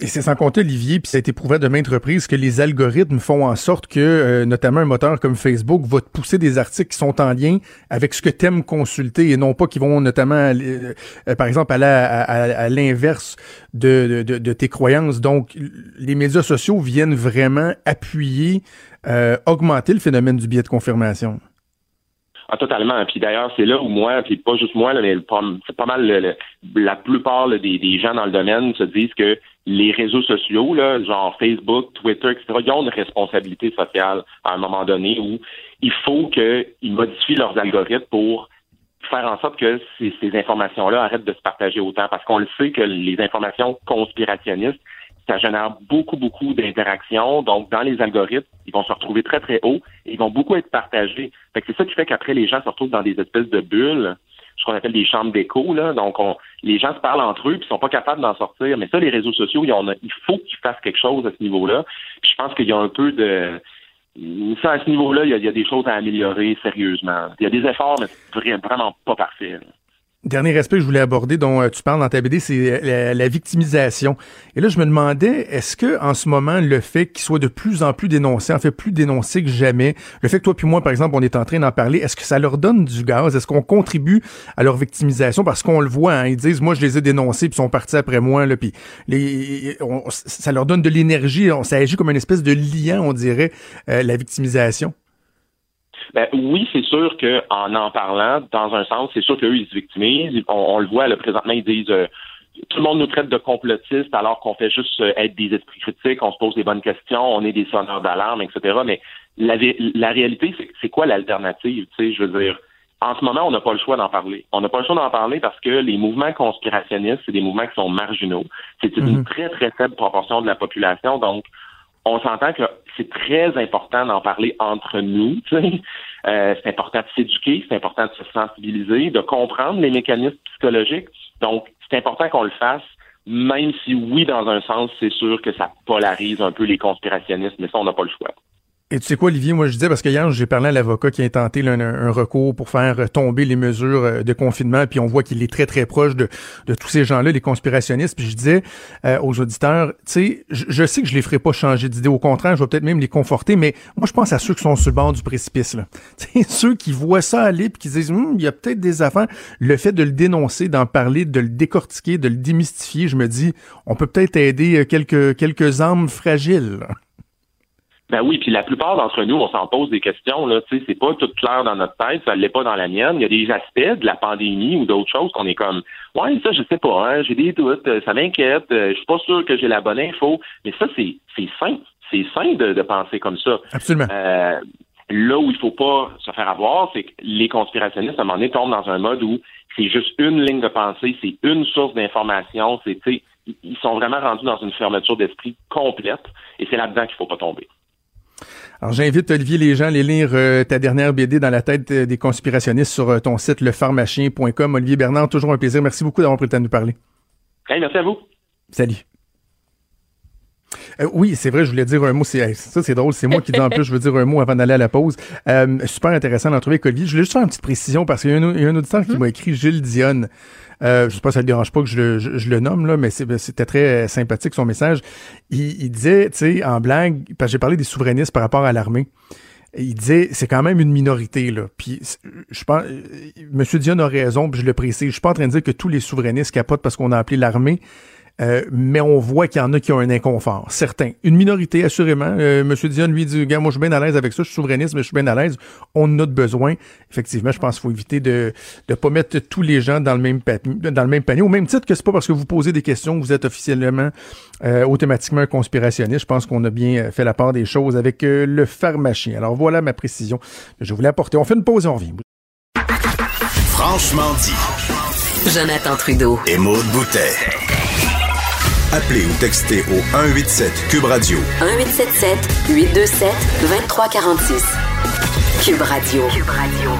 Et c'est sans compter, Olivier, puis ça a été prouvé de maintes reprises que les algorithmes font en sorte que, euh, notamment un moteur comme Facebook, va te pousser des articles qui sont en lien avec ce que tu aimes consulter et non pas qui vont notamment, euh, euh, par exemple, aller à, l'inverse de, de, de, tes croyances. Donc, les médias sociaux viennent vraiment appuyer, augmenter le phénomène du biais de confirmation. Ah, totalement. Puis d'ailleurs, c'est là où moi, puis pas juste moi, mais c'est pas mal la plupart des, des, gens dans le domaine se disent que les réseaux sociaux, là, genre Facebook, Twitter, etc., ils ont une responsabilité sociale à un moment donné où il faut qu'ils modifient leurs algorithmes pour faire en sorte que ces, ces informations-là arrêtent de se partager autant. Parce qu'on le sait que les informations conspirationnistes, ça génère beaucoup, beaucoup d'interactions. Donc, dans les algorithmes, ils vont se retrouver très, très haut et ils vont beaucoup être partagés. Fait que c'est ça qui fait qu'après, les gens se retrouvent dans des espèces de bulles. Ce qu'on appelle des chambres d'écho. Là. Donc, on, les gens se parlent entre eux puis sont pas capables d'en sortir. Mais ça, les réseaux sociaux, en a, il faut qu'ils fassent quelque chose à ce niveau-là. Je pense qu'il y a un peu de ça, à ce niveau-là, il y, a, des choses à améliorer sérieusement. Il y a des efforts, mais c'est vraiment pas parfait. Dernier aspect que je voulais aborder, dont euh, tu parles dans ta BD, c'est euh, la, victimisation. Et là, je me demandais, est-ce que en ce moment, le fait qu'il soit de plus en plus dénoncé, en fait plus dénoncé que jamais, le fait que toi puis moi, par exemple, on est en train d'en parler, est-ce que ça leur donne du gaz? Est-ce qu'on contribue à leur victimisation? Parce qu'on le voit, hein, ils disent, moi, je les ai dénoncés, puis sont partis après moi, là, puis les, ça leur donne de l'énergie, ça agit comme une espèce de lien, on dirait, euh, la victimisation. Ben, oui, c'est sûr qu'en en parlant, dans un sens, c'est sûr qu'eux, ils se victimisent. On, le voit, là, présentement, ils disent euh, tout le monde nous traite de complotistes alors qu'on fait juste euh, être des esprits critiques, on se pose des bonnes questions, on est des sonneurs d'alarme, etc. Mais la, la réalité, c'est quoi l'alternative? Tu sais, je veux dire, en ce moment, on n'a pas le choix d'en parler. On n'a pas le choix d'en parler parce que les mouvements conspirationnistes, c'est des mouvements qui sont marginaux. C'est une mm-hmm. très, très faible proportion de la population. Donc, on s'entend que c'est très important d'en parler entre nous. Euh, c'est important de s'éduquer, c'est important de se sensibiliser, de comprendre les mécanismes psychologiques. Donc, c'est important qu'on le fasse, même si oui, dans un sens, c'est sûr que ça polarise un peu les conspirationnistes, mais ça, on n'a pas le choix. Et tu sais quoi, Olivier, moi je disais, parce que hier, j'ai parlé à l'avocat qui a tenté un, recours pour faire tomber les mesures euh, de confinement, puis on voit qu'il est très, très proche de, tous ces gens-là, les conspirationnistes. Puis je disais euh, aux auditeurs, tu sais, je, sais que je les ferai pas changer d'idée. Au contraire, je vais peut-être même les conforter, mais moi, je pense à ceux qui sont sur le bord du précipice. Là. ceux qui voient ça aller, puis qui disent, hum, il y a peut-être des affaires. Le fait de le dénoncer, d'en parler, de le décortiquer, de le démystifier, je me dis, on peut peut-être aider euh, quelques, quelques âmes fragiles. Ben oui, puis la plupart d'entre nous, on s'en pose des questions. Là, tu sais, c'est pas tout clair dans notre tête, ça l'est pas dans la mienne. Il y a des aspects de la pandémie ou d'autres choses qu'on est comme, ouais, ça, je sais pas, hein, j'ai des doutes, ça m'inquiète, euh, je suis pas sûr que j'ai la bonne info. Mais ça, c'est c'est sain, c'est sain de, de, penser comme ça. Absolument. Euh, là où il faut pas se faire avoir, c'est que les conspirationnistes à un moment donné tombent dans un mode où c'est juste une ligne de pensée, c'est une source d'information, c'est, ils sont vraiment rendus dans une fermeture d'esprit complète, et c'est là-dedans qu'il faut pas tomber. Alors, j'invite Olivier les gens à aller lire euh, ta dernière BD dans la tête euh, des conspirationnistes sur euh, ton site lepharmacien.com. Olivier Bernard, toujours un plaisir. Merci beaucoup d'avoir pris le temps de nous parler. merci à vous. Salut. Oui, c'est vrai, je voulais dire un mot. C'est, ça, c'est drôle. C'est moi qui dis en plus, je veux dire un mot avant d'aller à la pause. super intéressant d'entrer avec Olivier. Je voulais juste faire une petite précision parce qu'il y a un, auditeur qui mm-hmm. m'a écrit Gilles Dionne. Euh, je sais pas si ça ne dérange pas que je le, je, le nomme, là, mais c'était très sympathique son message. Il, il disait, tu sais, en blague, parce que j'ai parlé des souverainistes par rapport à l'armée. Il disait, c'est quand même une minorité, là. Puis, je pense, euh, M. Dion a raison, puis je le précise. Je suis pas en train de dire que tous les souverainistes capotent parce qu'on a appelé l'armée. Euh, mais on voit qu'il y en a qui ont un inconfort. Certains. Une minorité, assurément. Euh, Monsieur Dion, lui, dit, gars, moi, je suis bien à l'aise avec ça, je suis souverainiste, mais je suis bien à l'aise. On en a besoin. Effectivement, je pense qu'il faut éviter de ne pas mettre tous les gens dans le même dans le même panier. Au même titre que c'est pas parce que vous posez des questions que vous êtes officiellement euh, automatiquement un conspirationniste. Je pense qu'on a bien fait la part des choses avec le pharmacien. Alors voilà ma précision que je voulais apporter. On fait une pause et on revient. Franchement dit. Jonathan Trudeau. Et Maude Boutet. Appelez ou textez au 187 Cube Radio. 1877 827 2346. Cube Radio. Cube Radio.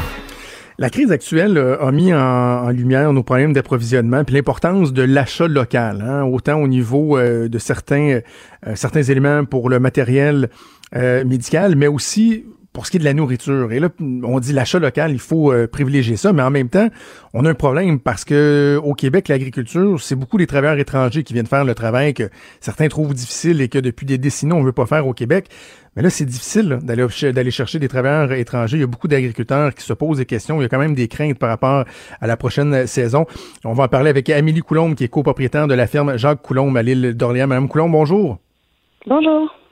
La crise actuelle euh, a mis en, lumière nos problèmes d'approvisionnement puis l'importance de l'achat local, hein, autant au niveau euh, de certains euh, certains éléments pour le matériel médical, mais aussi pour ce qui est de la nourriture. Et là, on dit l'achat local, il faut euh, privilégier ça, mais en même temps, on a un problème parce que au Québec, l'agriculture, c'est beaucoup des travailleurs étrangers qui viennent faire le travail que certains trouvent difficile et que depuis des décennies, on ne veut pas faire au Québec. Mais là, c'est difficile d'aller d'aller chercher des travailleurs étrangers. Il y a beaucoup d'agriculteurs qui se posent des questions. Il y a quand même des craintes par rapport à la prochaine saison. On va en parler avec Amélie Coulombe, qui est copropriétaire de la ferme Jacques Coulombe à l'île d'Orléans. Madame Coulombe, bonjour. Bonjour.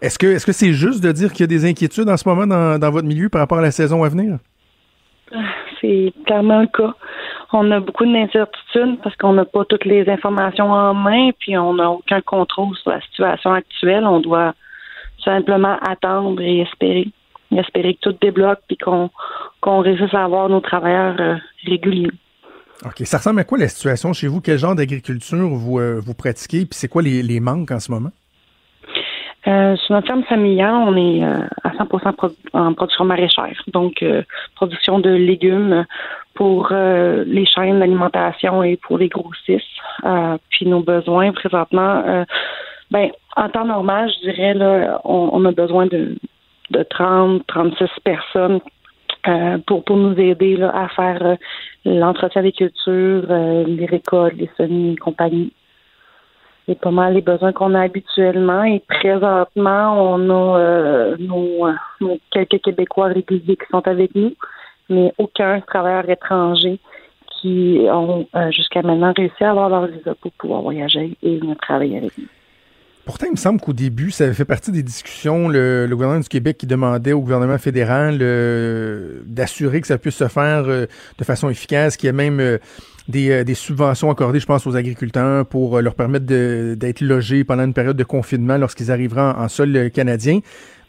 Est-ce que est-ce que c'est juste de dire qu'il y a des inquiétudes en ce moment dans, votre milieu par rapport à la saison à venir? C'est clairement le cas. On a beaucoup d'incertitudes parce qu'on n'a pas toutes les informations en main, puis on n'a aucun contrôle sur la situation actuelle. On doit simplement attendre et espérer. espérer que tout débloque puis qu'on réussisse à avoir nos travailleurs euh, réguliers. OK. Ça ressemble à quoi la situation chez vous? Quel genre d'agriculture vous, euh, vous pratiquez? Puis c'est quoi les, les manques en ce moment? Euh, sur notre ferme familiale, on est euh, à 100% en production maraîchère, donc production de légumes pour les chaînes d'alimentation et pour les grossistes. puis nos besoins présentement, ben en temps normal, je dirais là, on, a besoin de de 30, 36 personnes pour, pour nous aider là, à faire l'entretien des cultures, les récoltes, les semis et compagnie c'est pas mal les besoins qu'on a habituellement. Et présentement, on a euh, nos, quelques Québécois réguliers qui sont avec nous, mais aucun travailleur étranger qui ont euh, jusqu'à maintenant réussi à avoir leur visa pour pouvoir voyager et venir travailler avec nous. Pourtant, il me semble qu'au début, ça fait partie des discussions, le, gouvernement du Québec qui demandait au gouvernement fédéral euh, d'assurer que ça puisse se faire de façon efficace, qu'il y ait même euh, des, subventions accordées, je pense, aux agriculteurs pour euh, leur permettre d'être logés pendant une période de confinement lorsqu'ils arriveront en, sol euh, canadien.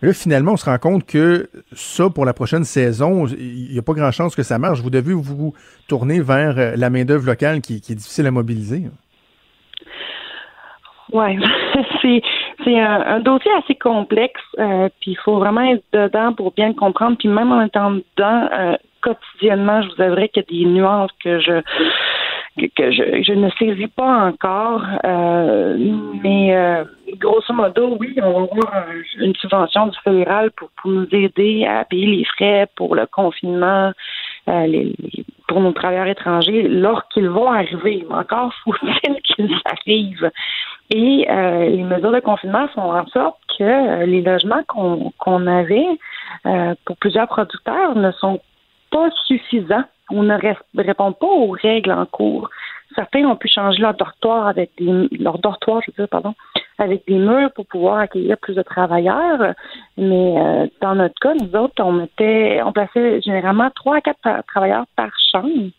là, finalement, on se rend compte que ça, pour la prochaine saison, il n'y a pas grand chance que ça marche. Vous devez vous tourner vers la main-d'œuvre locale qui, est difficile à mobiliser. Oui, c'est un, dossier assez complexe, puis il faut vraiment être dedans pour bien comprendre. Puis même en étant dedans, quotidiennement, je vous avouerai qu'il y a des nuances que je que je, je ne saisis pas encore, euh, mais euh, grosso modo, oui, on va avoir une subvention du fédéral pour, pour nous aider à payer les frais pour le confinement, euh, les, pour nos travailleurs étrangers lorsqu'ils vont arriver. Encore faut-il qu'ils arrivent. Et les mesures de confinement font en sorte que les logements qu'on qu'on avait pour plusieurs producteurs ne sont pas suffisant. On ne répond pas aux règles en cours. Certains ont pu changer leur dortoir avec des leur dortoir, je veux dire, pardon, avec des murs pour pouvoir accueillir plus de travailleurs. Mais euh, dans notre cas, nous autres, on mettait, on plaçait généralement trois à quatre travailleurs par chambre.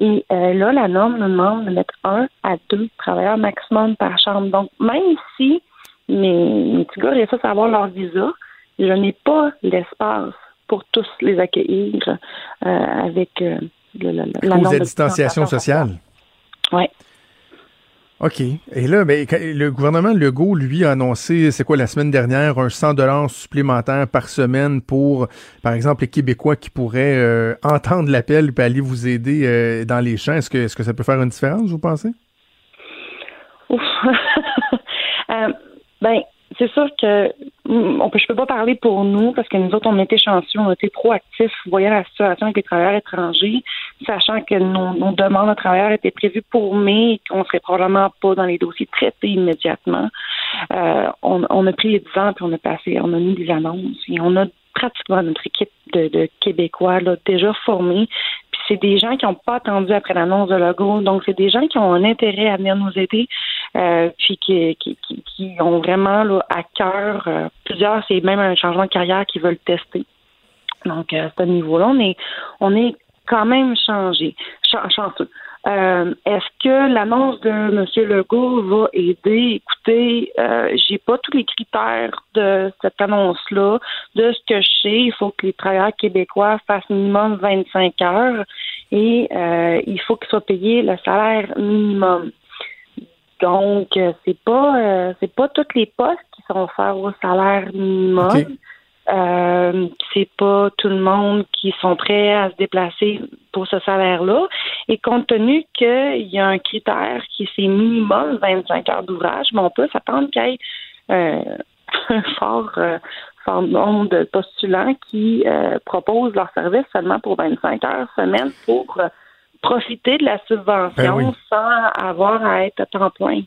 Et euh, là, la norme nous demande de mettre un à deux travailleurs maximum par chambre. Donc, même si mes, mes petits gars réussissent à avoir leur visa, je n'ai pas l'espace pour tous les accueillir euh, avec euh, le, la, la distanciation sociale. Oui. OK. Et là, ben, le gouvernement Legault, lui, a annoncé, c'est quoi, la semaine dernière, un 100 dollars supplémentaire par semaine pour, par exemple, les Québécois qui pourraient euh, entendre l'appel et aller vous aider dans les champs. Est-ce que, est-ce que ça peut faire une différence, vous pensez? Ouf. ben, c'est sûr que mm, je peux pas parler pour nous parce que nous autres, on était chanceux, on était proactifs, voyant la situation avec les travailleurs étrangers, sachant que nos, demandes de travailleurs étaient prévues pour mai et qu'on serait probablement pas dans les dossiers traités immédiatement. Euh, on, on, a pris les devants puis on a passé, on a mis des annonces et on a pratiquement notre équipe de, de Québécois là, déjà formée c'est des gens qui n'ont pas attendu après l'annonce de logo. Donc, c'est des gens qui ont un intérêt à venir nous aider, euh, puis qui, qui, qui, ont vraiment là, à cœur, euh, plusieurs, c'est même un changement de carrière qu'ils veulent tester. Donc, à ce niveau-là, on est, on est quand même changé, chanceux. Euh, est-ce que l'annonce de M. Legault va aider? Écoutez, euh, j'ai pas tous les critères de cette annonce-là. De ce que je sais, il faut que les travailleurs québécois fassent minimum 25 heures et euh, il faut qu'ils soient payés le salaire minimum. Donc, euh, c'est pas c'est pas tous les postes qui sont offerts au salaire minimum. Euh, c'est pas tout le monde qui sont prêts à se déplacer pour ce salaire-là. Et compte tenu qu'il y a un critère qui c'est minimum 25 heures d'ouvrage, mais on peut s'attendre qu'il y ait euh, un fort, euh, fort nombre de postulants qui euh, proposent leur service seulement pour 25 heures semaine pour profiter de la subvention ben sans avoir à être à temps plein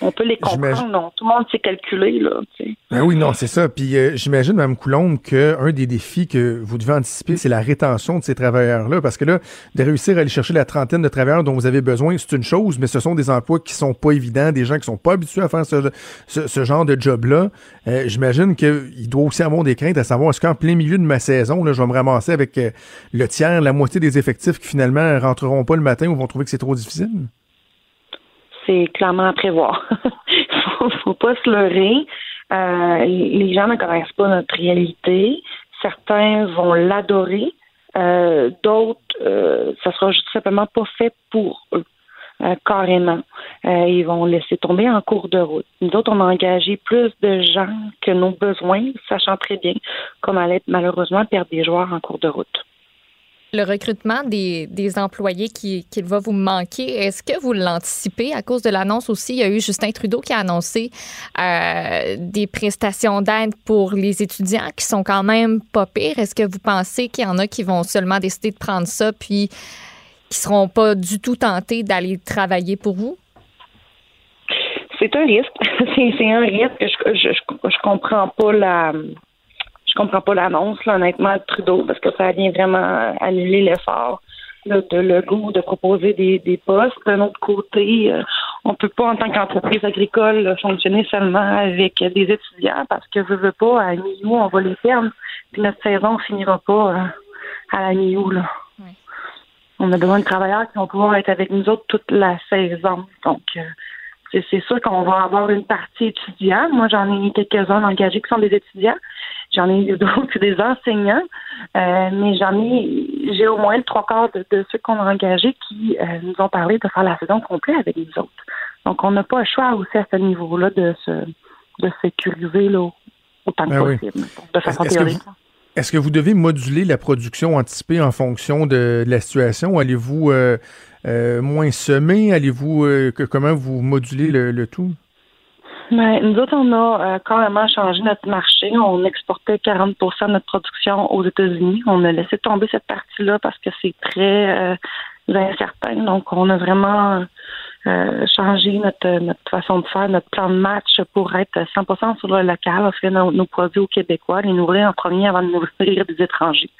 on peut les comprendre. Non, tout le monde s'est calculé. Là, ben oui, non, c'est ça. Puis euh, j'imagine, Mme Coulombe, qu'un des défis que vous devez anticiper, c'est la rétention de ces travailleurs-là. Parce que là, de réussir à aller chercher la trentaine de travailleurs dont vous avez besoin, c'est une chose, mais ce sont des emplois qui sont pas évidents, des gens qui sont pas habitués à faire ce, genre de job-là. Euh, j'imagine qu'il doit aussi avoir des craintes à savoir est-ce qu'en plein milieu de ma saison, là, je vais me ramasser avec euh, le tiers, la moitié des effectifs qui finalement rentreront pas le matin ou vont trouver que c'est trop difficile? C'est clairement à prévoir. faut, faut pas se leurrer. Euh, les gens ne connaissent pas notre réalité. Certains vont l'adorer. Euh, d'autres, euh, ça sera juste simplement pas fait pour eux. euh, carrément. Ils vont laisser tomber en cours de route. Nous autres, on a engagé plus de gens que nos besoins, sachant très bien qu'on allait malheureusement perdre des joueurs en cours de route. Le recrutement des, employés qui, qui, va vous manquer, est-ce que vous l'anticipez à cause de l'annonce aussi? Il y a eu Justin Trudeau qui a annoncé euh, des prestations d'aide pour les étudiants qui sont quand même pas pires. Est-ce que vous pensez qu'il y en a qui vont seulement décider de prendre ça puis qui seront pas du tout tentés d'aller travailler pour vous? C'est un risque. c'est un risque. Je, comprends pas la je comprends pas l'annonce, honnêtement, de Trudeau, parce que ça vient vraiment annuler l'effort de Legault de proposer des, des postes. D'un autre côté, on euh, on peut pas, en tant qu'entreprise agricole, fonctionner seulement avec des étudiants parce que je veux pas, à mi on va les perdre, puis notre saison finira pas euh, à la mi là. On a besoin de travailleurs qui vont pouvoir être avec nous autres toute la saison. Donc, euh, c'est sûr qu'on va avoir une partie étudiante. Moi, j'en ai quelques-uns engagés qui sont des étudiants. J'en ai d'autres des enseignants. Euh, mais j'en ai, j'ai au moins le trois quarts de, ceux qu'on a engagés qui euh, nous ont parlé de faire la saison complète avec nous autres. Donc, on n'a pas le choix aussi à ce niveau-là de se, de sécuriser là, autant que ben possible, de façon théorique. Est-ce que vous devez moduler la production anticipée en fonction de, la situation? Allez-vous euh, moins semer? Allez-vous comment vous modulez le, tout? Ben, nous autres, on a carrément changé notre marché. On exportait 40% de notre production aux États-Unis. On a laissé tomber cette partie-là parce que c'est très incertain. Donc, on a vraiment euh, changer notre, notre façon de faire, notre plan de match pour être 100% sur le local, offrir nos, produits aux Québécois, les nourrir en premier avant de nourrir des étrangers.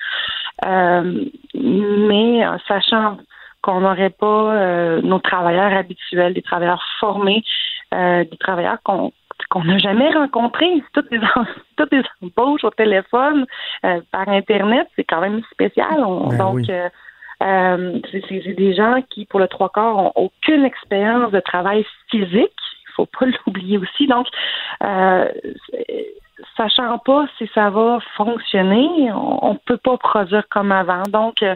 Euh, mais sachant qu'on n'aurait pas euh, nos travailleurs habituels, des travailleurs formés, des travailleurs qu'on qu'on n'a jamais rencontrés. Toutes les, toutes les embauches au téléphone, par Internet, c'est quand même spécial. Ben donc, euh, c'est des gens qui, pour le trois quarts, ont aucune expérience de travail physique. Il faut pas l'oublier aussi. Donc, euh, sachant pas si ça va fonctionner, on, ne peut pas produire comme avant. Donc, euh,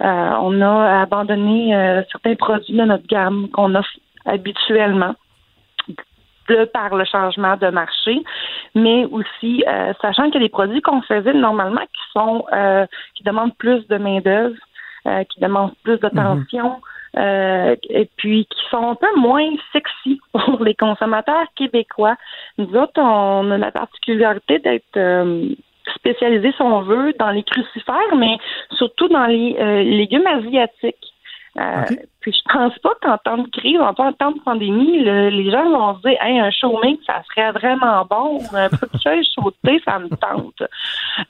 on a abandonné euh, certains produits de notre gamme qu'on offre habituellement de par le changement de marché, mais aussi sachant qu'il y a des produits qu'on faisait normalement qui sont qui demandent plus de main d'œuvre euh, qui demandent plus d'attention. Euh, et puis qui sont un peu moins sexy pour les consommateurs québécois. Nous autres, on a la particularité d'être euh, spécialisés, si on veut, dans les crucifères, mais surtout dans les légumes asiatiques. Euh, puis je pense pas qu'en temps de crise, en temps de pandémie, les gens vont se dire hey, un chômage, ça serait vraiment bon, un peu de chaise sauté, ça me tente.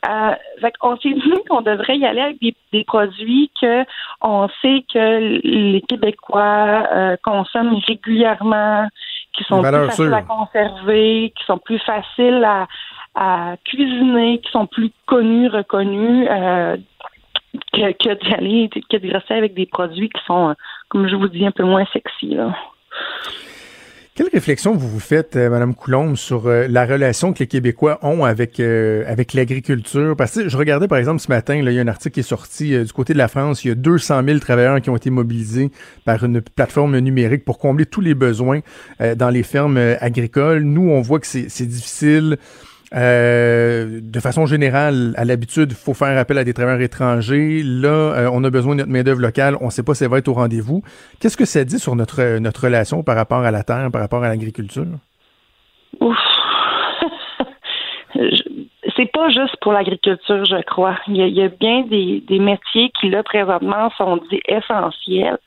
Euh, fait on s'est dit qu'on devrait y aller avec des, produits que on sait que les Québécois euh, consomment régulièrement, qui sont plus faciles à conserver, qui sont plus faciles à, à cuisiner, qui sont plus connus, reconnus. Euh, que, que d'y aller, que de avec des produits qui sont, euh, comme je vous dis, un peu moins sexy. Là. Quelle réflexion vous vous faites, euh, Madame Coulombe, sur euh, la relation que les Québécois ont avec avec l'agriculture? Parce que je regardais, par exemple, ce matin, là, il y a un article qui est sorti du côté de la France. Il y a 200 000 travailleurs qui ont été mobilisés par une plateforme numérique pour combler tous les besoins dans les fermes agricoles. Nous, on voit que c'est difficile. Euh, de façon générale, à l'habitude, il faut faire appel à des travailleurs étrangers. Là, euh, on a besoin de notre main-d'œuvre locale. On ne sait pas si elle va être au rendez-vous. Qu'est-ce que ça dit sur notre, notre relation par rapport à la terre, par rapport à l'agriculture? Ouf. c'est pas juste pour l'agriculture, je crois. Il y, a, bien des, des, métiers qui, là, présentement, sont dits essentiels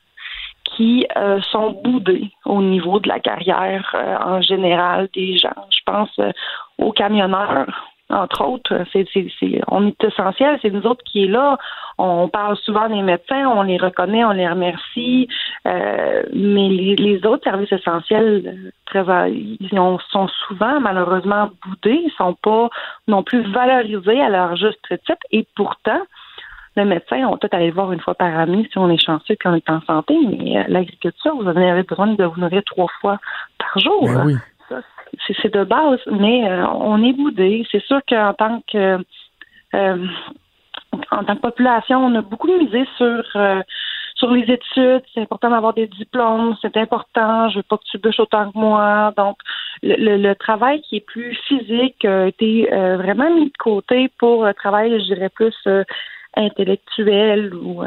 qui euh, sont boudés au niveau de la carrière en général des gens. Je pense aux camionneurs entre autres, c'est, c'est, on est essentiel, c'est nous autres qui est là. On parle souvent des médecins, on les reconnaît, on les remercie, euh, mais les, autres services essentiels très, ils sont souvent malheureusement boudés, ils sont pas non plus valorisés à leur juste titre, et pourtant, le médecin, on peut aller le voir une fois par année si on est chanceux qu'on est en santé, mais euh, l'agriculture, vous avez besoin de vous nourrir trois fois par jour. Ben oui c'est de base, mais euh, on est boudé. C'est sûr qu'en tant que euh, en tant que population, on a beaucoup misé sur euh, sur les études, c'est important d'avoir des diplômes, c'est important, je veux pas que tu bûches autant que moi. Donc, le, le, travail qui est plus physique a été euh, vraiment mis de côté pour un travail, je dirais, plus euh, intellectuel ou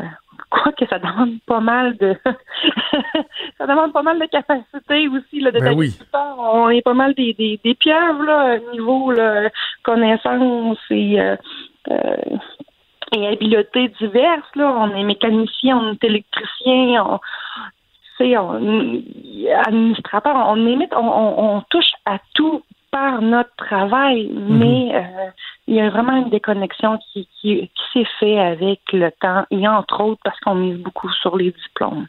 quoi que ça demande pas mal de ça demande pas mal de capacité aussi là, de ben oui. On est pas mal des, des, des pieuvres là, niveau là, connaissance et euh, euh, et habiletés diverses. Là. On est mécanicien, on est électricien, on, on administrateur, on, limite, on, on, on touche à tout par notre travail, mhm. mais euh, il y a vraiment une déconnexion qui, qui, qui s'est fait avec le temps et entre autres parce qu'on mise beaucoup sur les diplômes.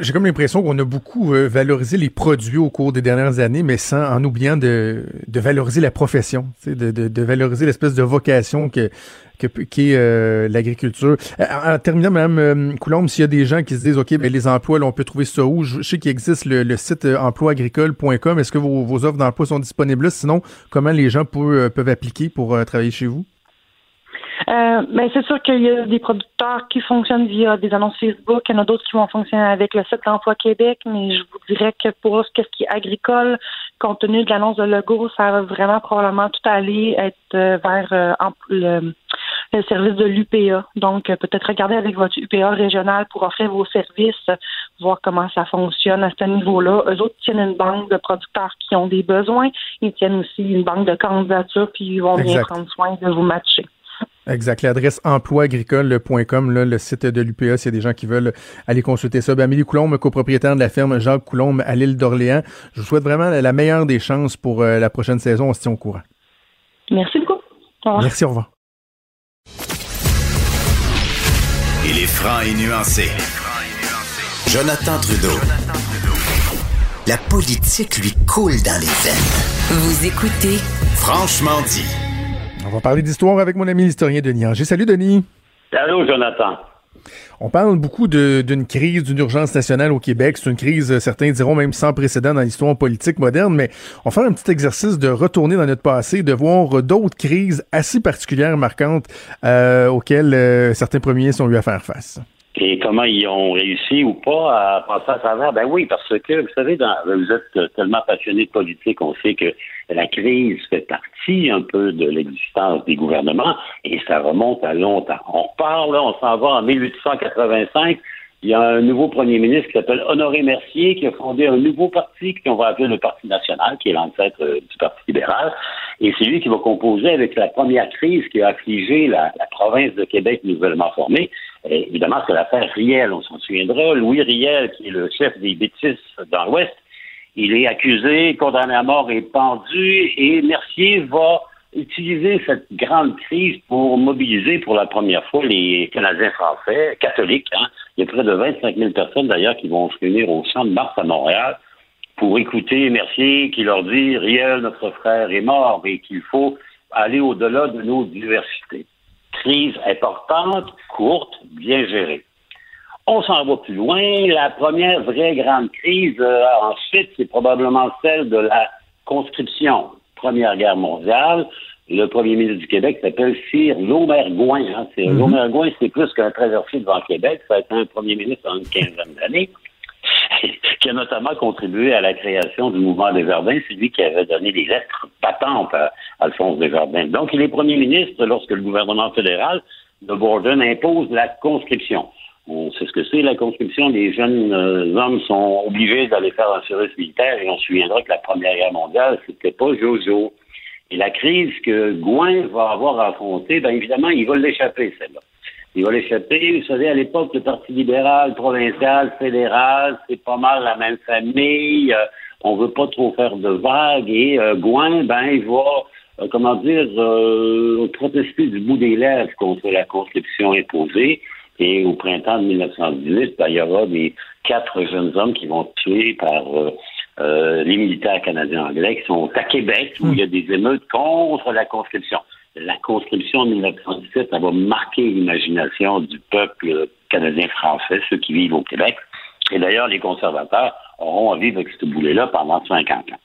J'ai comme l'impression qu'on a beaucoup euh, valorisé les produits au cours des dernières années, mais sans en oubliant de, de valoriser la profession, de, de, de valoriser l'espèce de vocation que, que, qui est euh, l'agriculture. Euh, en, terminant, Mme Coulombe, s'il y a des gens qui se disent, OK, ben, les emplois, là, on peut trouver ça où? Je, sais qu'il existe le, le site emploiagricole.com. Est-ce que vos, vos offres d'emploi sont disponibles là? Sinon, comment les gens peuvent, peuvent appliquer pour travailler chez vous? Euh, mais c'est sûr qu'il y a des producteurs qui fonctionnent via des annonces Facebook. Il y en a d'autres qui vont fonctionner avec le site d'emploi Québec, mais je vous dirais que pour ce qui est agricole, compte tenu de l'annonce de Lego, ça va vraiment probablement tout aller être euh, vers euh, le, service de l'UPA. Donc, peut-être regarder avec votre UPA régional pour offrir vos services, voir comment ça fonctionne à ce niveau-là. Eux autres tiennent une banque de producteurs qui ont des besoins. Ils tiennent aussi une banque de candidatures, puis ils vont bien prendre soin de vous matcher. Exact. L'adresse emploiagricole.com, le site de l'UPA, s'il y a des gens qui veulent aller consulter ça. Ben, Amélie Coulombe, copropriétaire de la ferme Jacques Coulombe à l'île d'Orléans. Je vous souhaite vraiment la meilleure des chances pour euh, la prochaine saison. On se tient au courant. Merci beaucoup. Merci, au revoir. Il est franc et nuancé. Jonathan Trudeau. La politique lui coule dans les veines. Vous écoutez Franchement dit. On va parler d'histoire avec mon ami l'historien Denis Anger. Salut Denis. Salut Jonathan. On parle beaucoup d'une crise, d'une urgence nationale au Québec. C'est une crise, euh, certains diront même sans précédent dans l'histoire politique moderne, mais on va faire un petit exercice de retourner dans notre passé, de voir d'autres crises assez particulières, marquantes, euh, auxquelles euh, certains premiers sont eu à faire face et comment ils ont réussi ou pas à passer à travers? Ben oui, parce que, vous savez, vous êtes tellement passionné de politique, on sait que la crise fait partie un peu de l'existence des gouvernements et ça remonte à longtemps. On parle, on s'en va en 1885. Il y a un nouveau premier ministre qui s'appelle Honoré Mercier qui a fondé un nouveau parti qu'on va appeler le Parti national, qui est l'ancêtre euh, du Parti libéral. Et c'est lui qui va composer avec la première crise qui a affligé la province de Québec nouvellement formée. Évidemment, c'est l'affaire Riel, on s'en souviendra. Louis Riel, qui est le chef des bêtises dans l'Ouest, il est accusé, condamné à mort et pendu, et Mercier va utiliser cette grande crise pour mobiliser pour la première fois les Canadiens français, catholiques. Hein. Il y a près de 25 000 personnes d'ailleurs qui vont se réunir au de Mars à Montréal pour écouter Mercier qui leur dit Riel, notre frère, est mort et qu'il faut aller au-delà de nos diversités. Crise importante, courte, bien gérée. On s'en va plus loin. La première vraie grande crise, euh, ensuite, c'est probablement celle de la conscription. Première Guerre mondiale. Le premier ministre du Québec s'appelle Sir Lomergoin. Hein. Mm c'est plus qu'un traversier devant Québec. Ça a été un premier ministre en une quinzaine d'années qui a notamment contribué à la création du mouvement des Jardins. C'est lui qui avait donné des lettres patentes à Alphonse Desjardins. Donc, il est premier ministre lorsque le gouvernement fédéral de Borden impose la conscription. On sait ce que c'est, la conscription. Les jeunes euh, hommes sont obligés d'aller faire un service militaire et on se souviendra que la Première Guerre mondiale, c'était pas Jojo. Et la crise que Gouin va avoir affrontée, bien évidemment, il va l'échapper, celle-là. Il va l'échapper. Vous savez, à l'époque, le Parti libéral, provincial, fédéral, c'est pas mal la même famille. Euh, on veut pas trop faire de vagues. Et euh, Gouin, ben, il va, euh, comment dire, protester du bout des lèvres contre la conscription imposée. Et au printemps de 1918, ben, il y aura des quatre jeunes hommes qui vont tuer par les militaires canadiens anglais qui sont à Québec, où il y a des émeutes contre la conscription la conscription de 1917, ça va marquer l'imagination du peuple canadien-français, ceux qui vivent au Québec. Et d'ailleurs, les conservateurs auront à vivre avec ce boulet-là pendant 50 ans.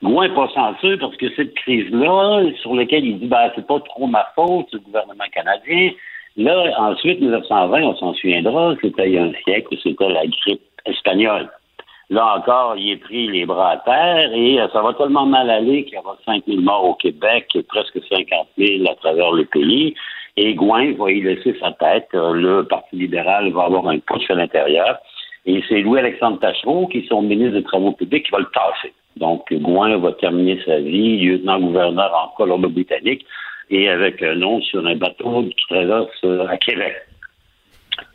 Moins pas censé parce que cette crise-là, sur laquelle il dit, ben, c'est pas trop ma faute, le gouvernement canadien, Là, ensuite, 1920, on s'en souviendra, c'était il y a un siècle, c'était la grippe espagnole. Là encore, il est pris les bras à terre et euh, ça va tellement mal aller qu'il y aura 5 000 morts au Québec et presque 50 000 à travers le pays. Et Gouin va y laisser sa tête. Euh, le Parti libéral va avoir un push à l'intérieur. Et c'est Louis-Alexandre Tachereau, qui est son ministre des Travaux publics, qui va le tasser. Donc, Gouin va terminer sa vie lieutenant-gouverneur en Colombie-Britannique et avec un nom sur un bateau qui traverse euh, à Québec.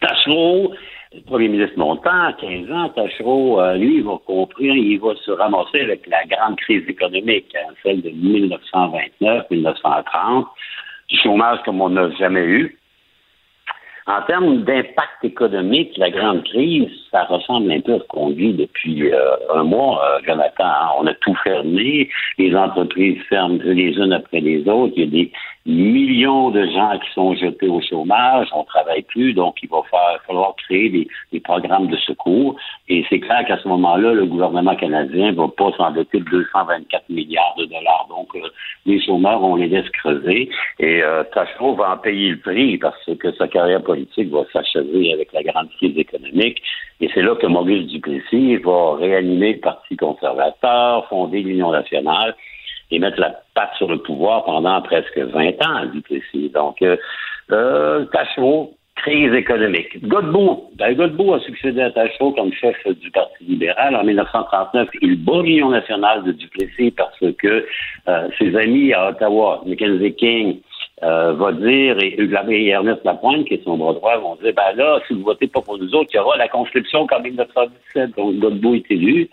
Tachereau, premier ministre longtemps, 15 ans, Tachereau, euh, lui, il va comprendre, il va se ramasser avec la grande crise économique, hein, celle de 1929-1930, du chômage comme on n'a jamais eu. En termes d'impact économique, la grande crise, ça ressemble un peu à ce qu'on vit depuis euh, un mois, euh, Jonathan. On a tout fermé, les entreprises ferment les unes après les autres. Il y a des millions de gens qui sont jetés au chômage, on travaille plus, donc il va falloir créer des, programmes de secours. Et c'est clair qu'à ce moment-là, le gouvernement canadien va pas s'endetter de 224 milliards de dollars. Donc, euh, les chômeurs, on les laisse creuser. Et euh, Tachereau va en payer le prix parce que sa carrière politique va s'achever avec la grande crise économique. Et c'est là que Maurice Duplessis va réanimer le Parti conservateur, fonder l'Union nationale et mettre la patte sur le pouvoir pendant presque 20 ans, Duplessis. Donc, euh, euh, crise économique. Godbout, ben, Godbout a succédé à Tachereau comme chef du Parti libéral. En 1939, il bat l'Union nationale de Duplessis parce que euh, ses amis à Ottawa, Mackenzie King, euh, va dire, et, et Ernest Lapointe, qui est son bras droit, vont dire, ben là, si vous votez pas pour nous autres, il y aura la conscription comme 1917. Donc, Godbout est élu.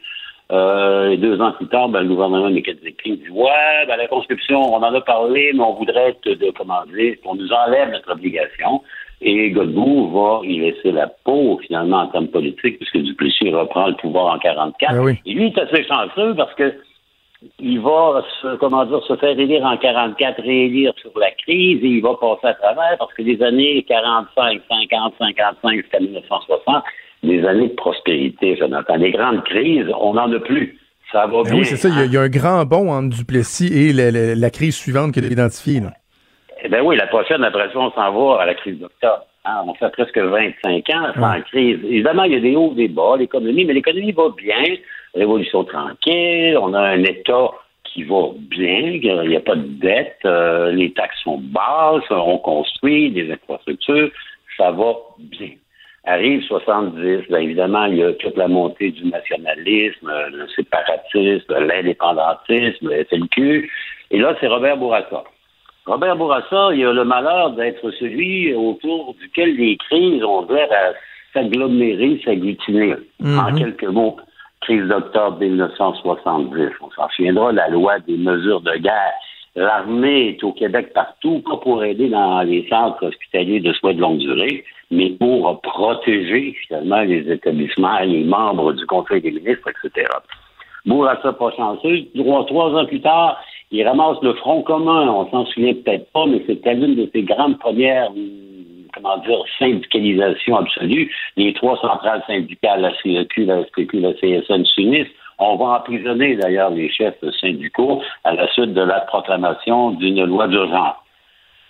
Euh, et deux ans plus tard, ben, le gouvernement King dit Ouais, ben, la conscription, on en a parlé, mais on voudrait te de, comment dire, qu'on nous enlève notre obligation. Et Godbout va y laisser la peau, finalement, en termes politiques, puisque Duplessis reprend le pouvoir en 44. Ben et lui, il est assez chanceux parce que il va se, comment dire, se faire élire en 44, réélire sur la crise et il va passer à travers parce que les années 45, 50, 55 jusqu'à 1960, des années de prospérité, Jonathan. Les grandes crises, on n'en a plus. Ça va ben bien. Oui, c'est ça. Il y, a, un grand bond entre Duplessis et la, crise suivante qu'il a identifiée. Eh bien oui, la prochaine, après ça, on s'en va à la crise d'octobre. Hein, on fait presque 25 ans sans crise. Évidemment, il y a des hauts, des bas, l'économie, mais l'économie va bien. Révolution tranquille, on a un État qui va bien, il n'y a pas de dette, euh, les taxes sont basses, on construit des infrastructures, ça va bien. Arrive 70, bien évidemment, il y a toute la montée du nationalisme, le séparatisme, l'indépendantisme, le FLQ. Et là, c'est Robert Bourassa. Robert Bourassa, il a le malheur d'être celui autour duquel les crises ont l'air à s'agglomérer, s'agglutiner. Mhm. En quelques mots, crise d'octobre 1970. On s'en souviendra, la loi des mesures de guerre L'armée est au Québec partout, pas pour aider dans les centres hospitaliers de soins de longue durée, mais pour protéger finalement les établissements, les membres du Conseil des ministres, etc. Bourassa pas chanceux. Trois, trois ans plus tard, il ramasse le Front commun. On s'en souvient peut-être pas, mais c'était l'une de ses grandes premières comment dire, syndicalisation absolue. Les trois centrales syndicales, la CEQ, la SPQ, la CSN s'unissent on va emprisonner d'ailleurs les chefs syndicaux à la suite de la proclamation d'une loi d'urgence.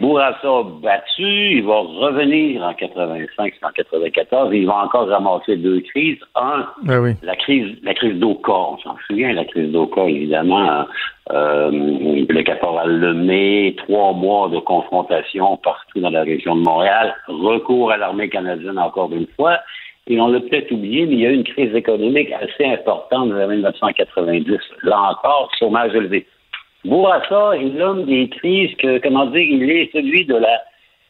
Bourassa battu, il va revenir en 85, en 94, il va encore ramasser deux crises. Un, ben la crise, la crise d'Oka, on s'en souvient, la crise d'Oka, évidemment, euh, le caporal Lemay, trois mois de confrontation partout dans la région de Montréal, recours à l'armée canadienne encore une fois, et on l'a peut-être oublié, mais il y a eu une crise économique assez importante en 1990. Là encore, chômage élevé. Bourassa est l'homme des crises que, comment dire, il est celui de la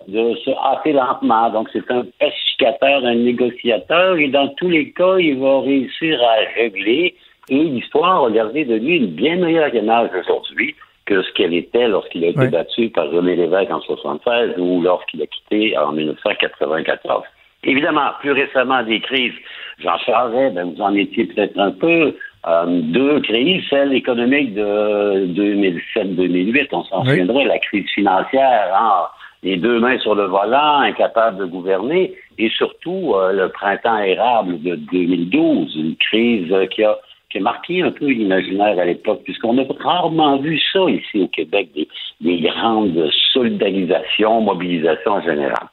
de se hâter lentement. Donc, c'est un pacificateur, un négociateur, et dans tous les cas, il va réussir à régler. Et l'histoire va garder de lui une bien meilleure image aujourd'hui que ce qu'elle était lorsqu'il a été battu par René Lévesque en 1976 ou lorsqu'il a quitté en 1994. Évidemment, plus récemment, des crises. Jean Charest, ben, vous en étiez peut-être un peu. Euh, deux crises, celle économique de 2007-2008, on s'en souviendrait, la crise financière, hein, les deux mains sur le volant, incapable de gouverner, et surtout euh, le printemps érable de 2012, une crise qui a qui a marqué un peu l'imaginaire à l'époque, puisqu'on a rarement vu ça ici au Québec, des, des grandes solidarisations, mobilisations en général.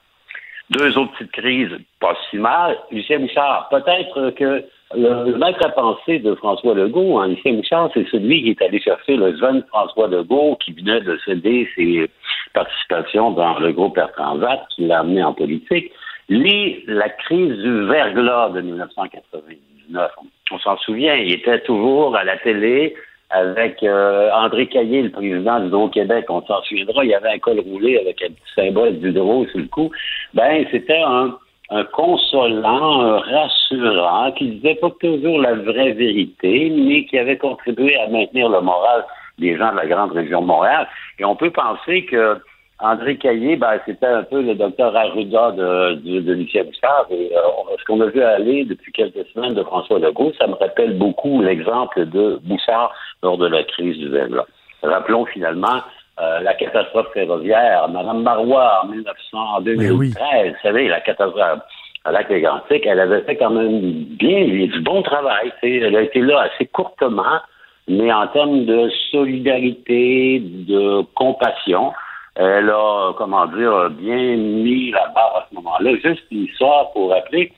Deux autres petites crises, pas si mal. Lucien Bouchard, peut-être que le, maître à penser de François Legault, hein, Lucien Bouchard, c'est celui qui est allé chercher le jeune François Legault qui venait de céder ses participations dans le groupe Air Transat, qui l'a amené en politique. Lui, la crise du verglas de 1999, on s'en souvient, il était toujours à la télé avec euh, André Caillé, le président du Don-Québec, on s'en souviendra, il y avait un col roulé avec un petit symbole du drôle sur le cou. Ben, c'était un, un consolant, un rassurant, qui disait pas toujours la vraie vérité, mais qui avait contribué à maintenir le moral des gens de la grande région de Montréal. Et on peut penser que André Caillé, ben, c'était un peu le docteur Arruda de, de, de Lucien Bouchard. Et euh, ce qu'on a vu aller depuis quelques semaines de François Legault, ça me rappelle beaucoup l'exemple de Bouchard lors de la crise du verglas. Rappelons finalement euh, la catastrophe ferroviaire. Madame Marois, en 1900, 2013, vous savez, la catastrophe à lac mégantic elle avait fait quand même bien du bon travail. Elle a été là assez courtement, mais en termes de solidarité, de compassion, elle a, comment dire, bien mis la barre à ce moment-là. Juste une histoire pour rappeler.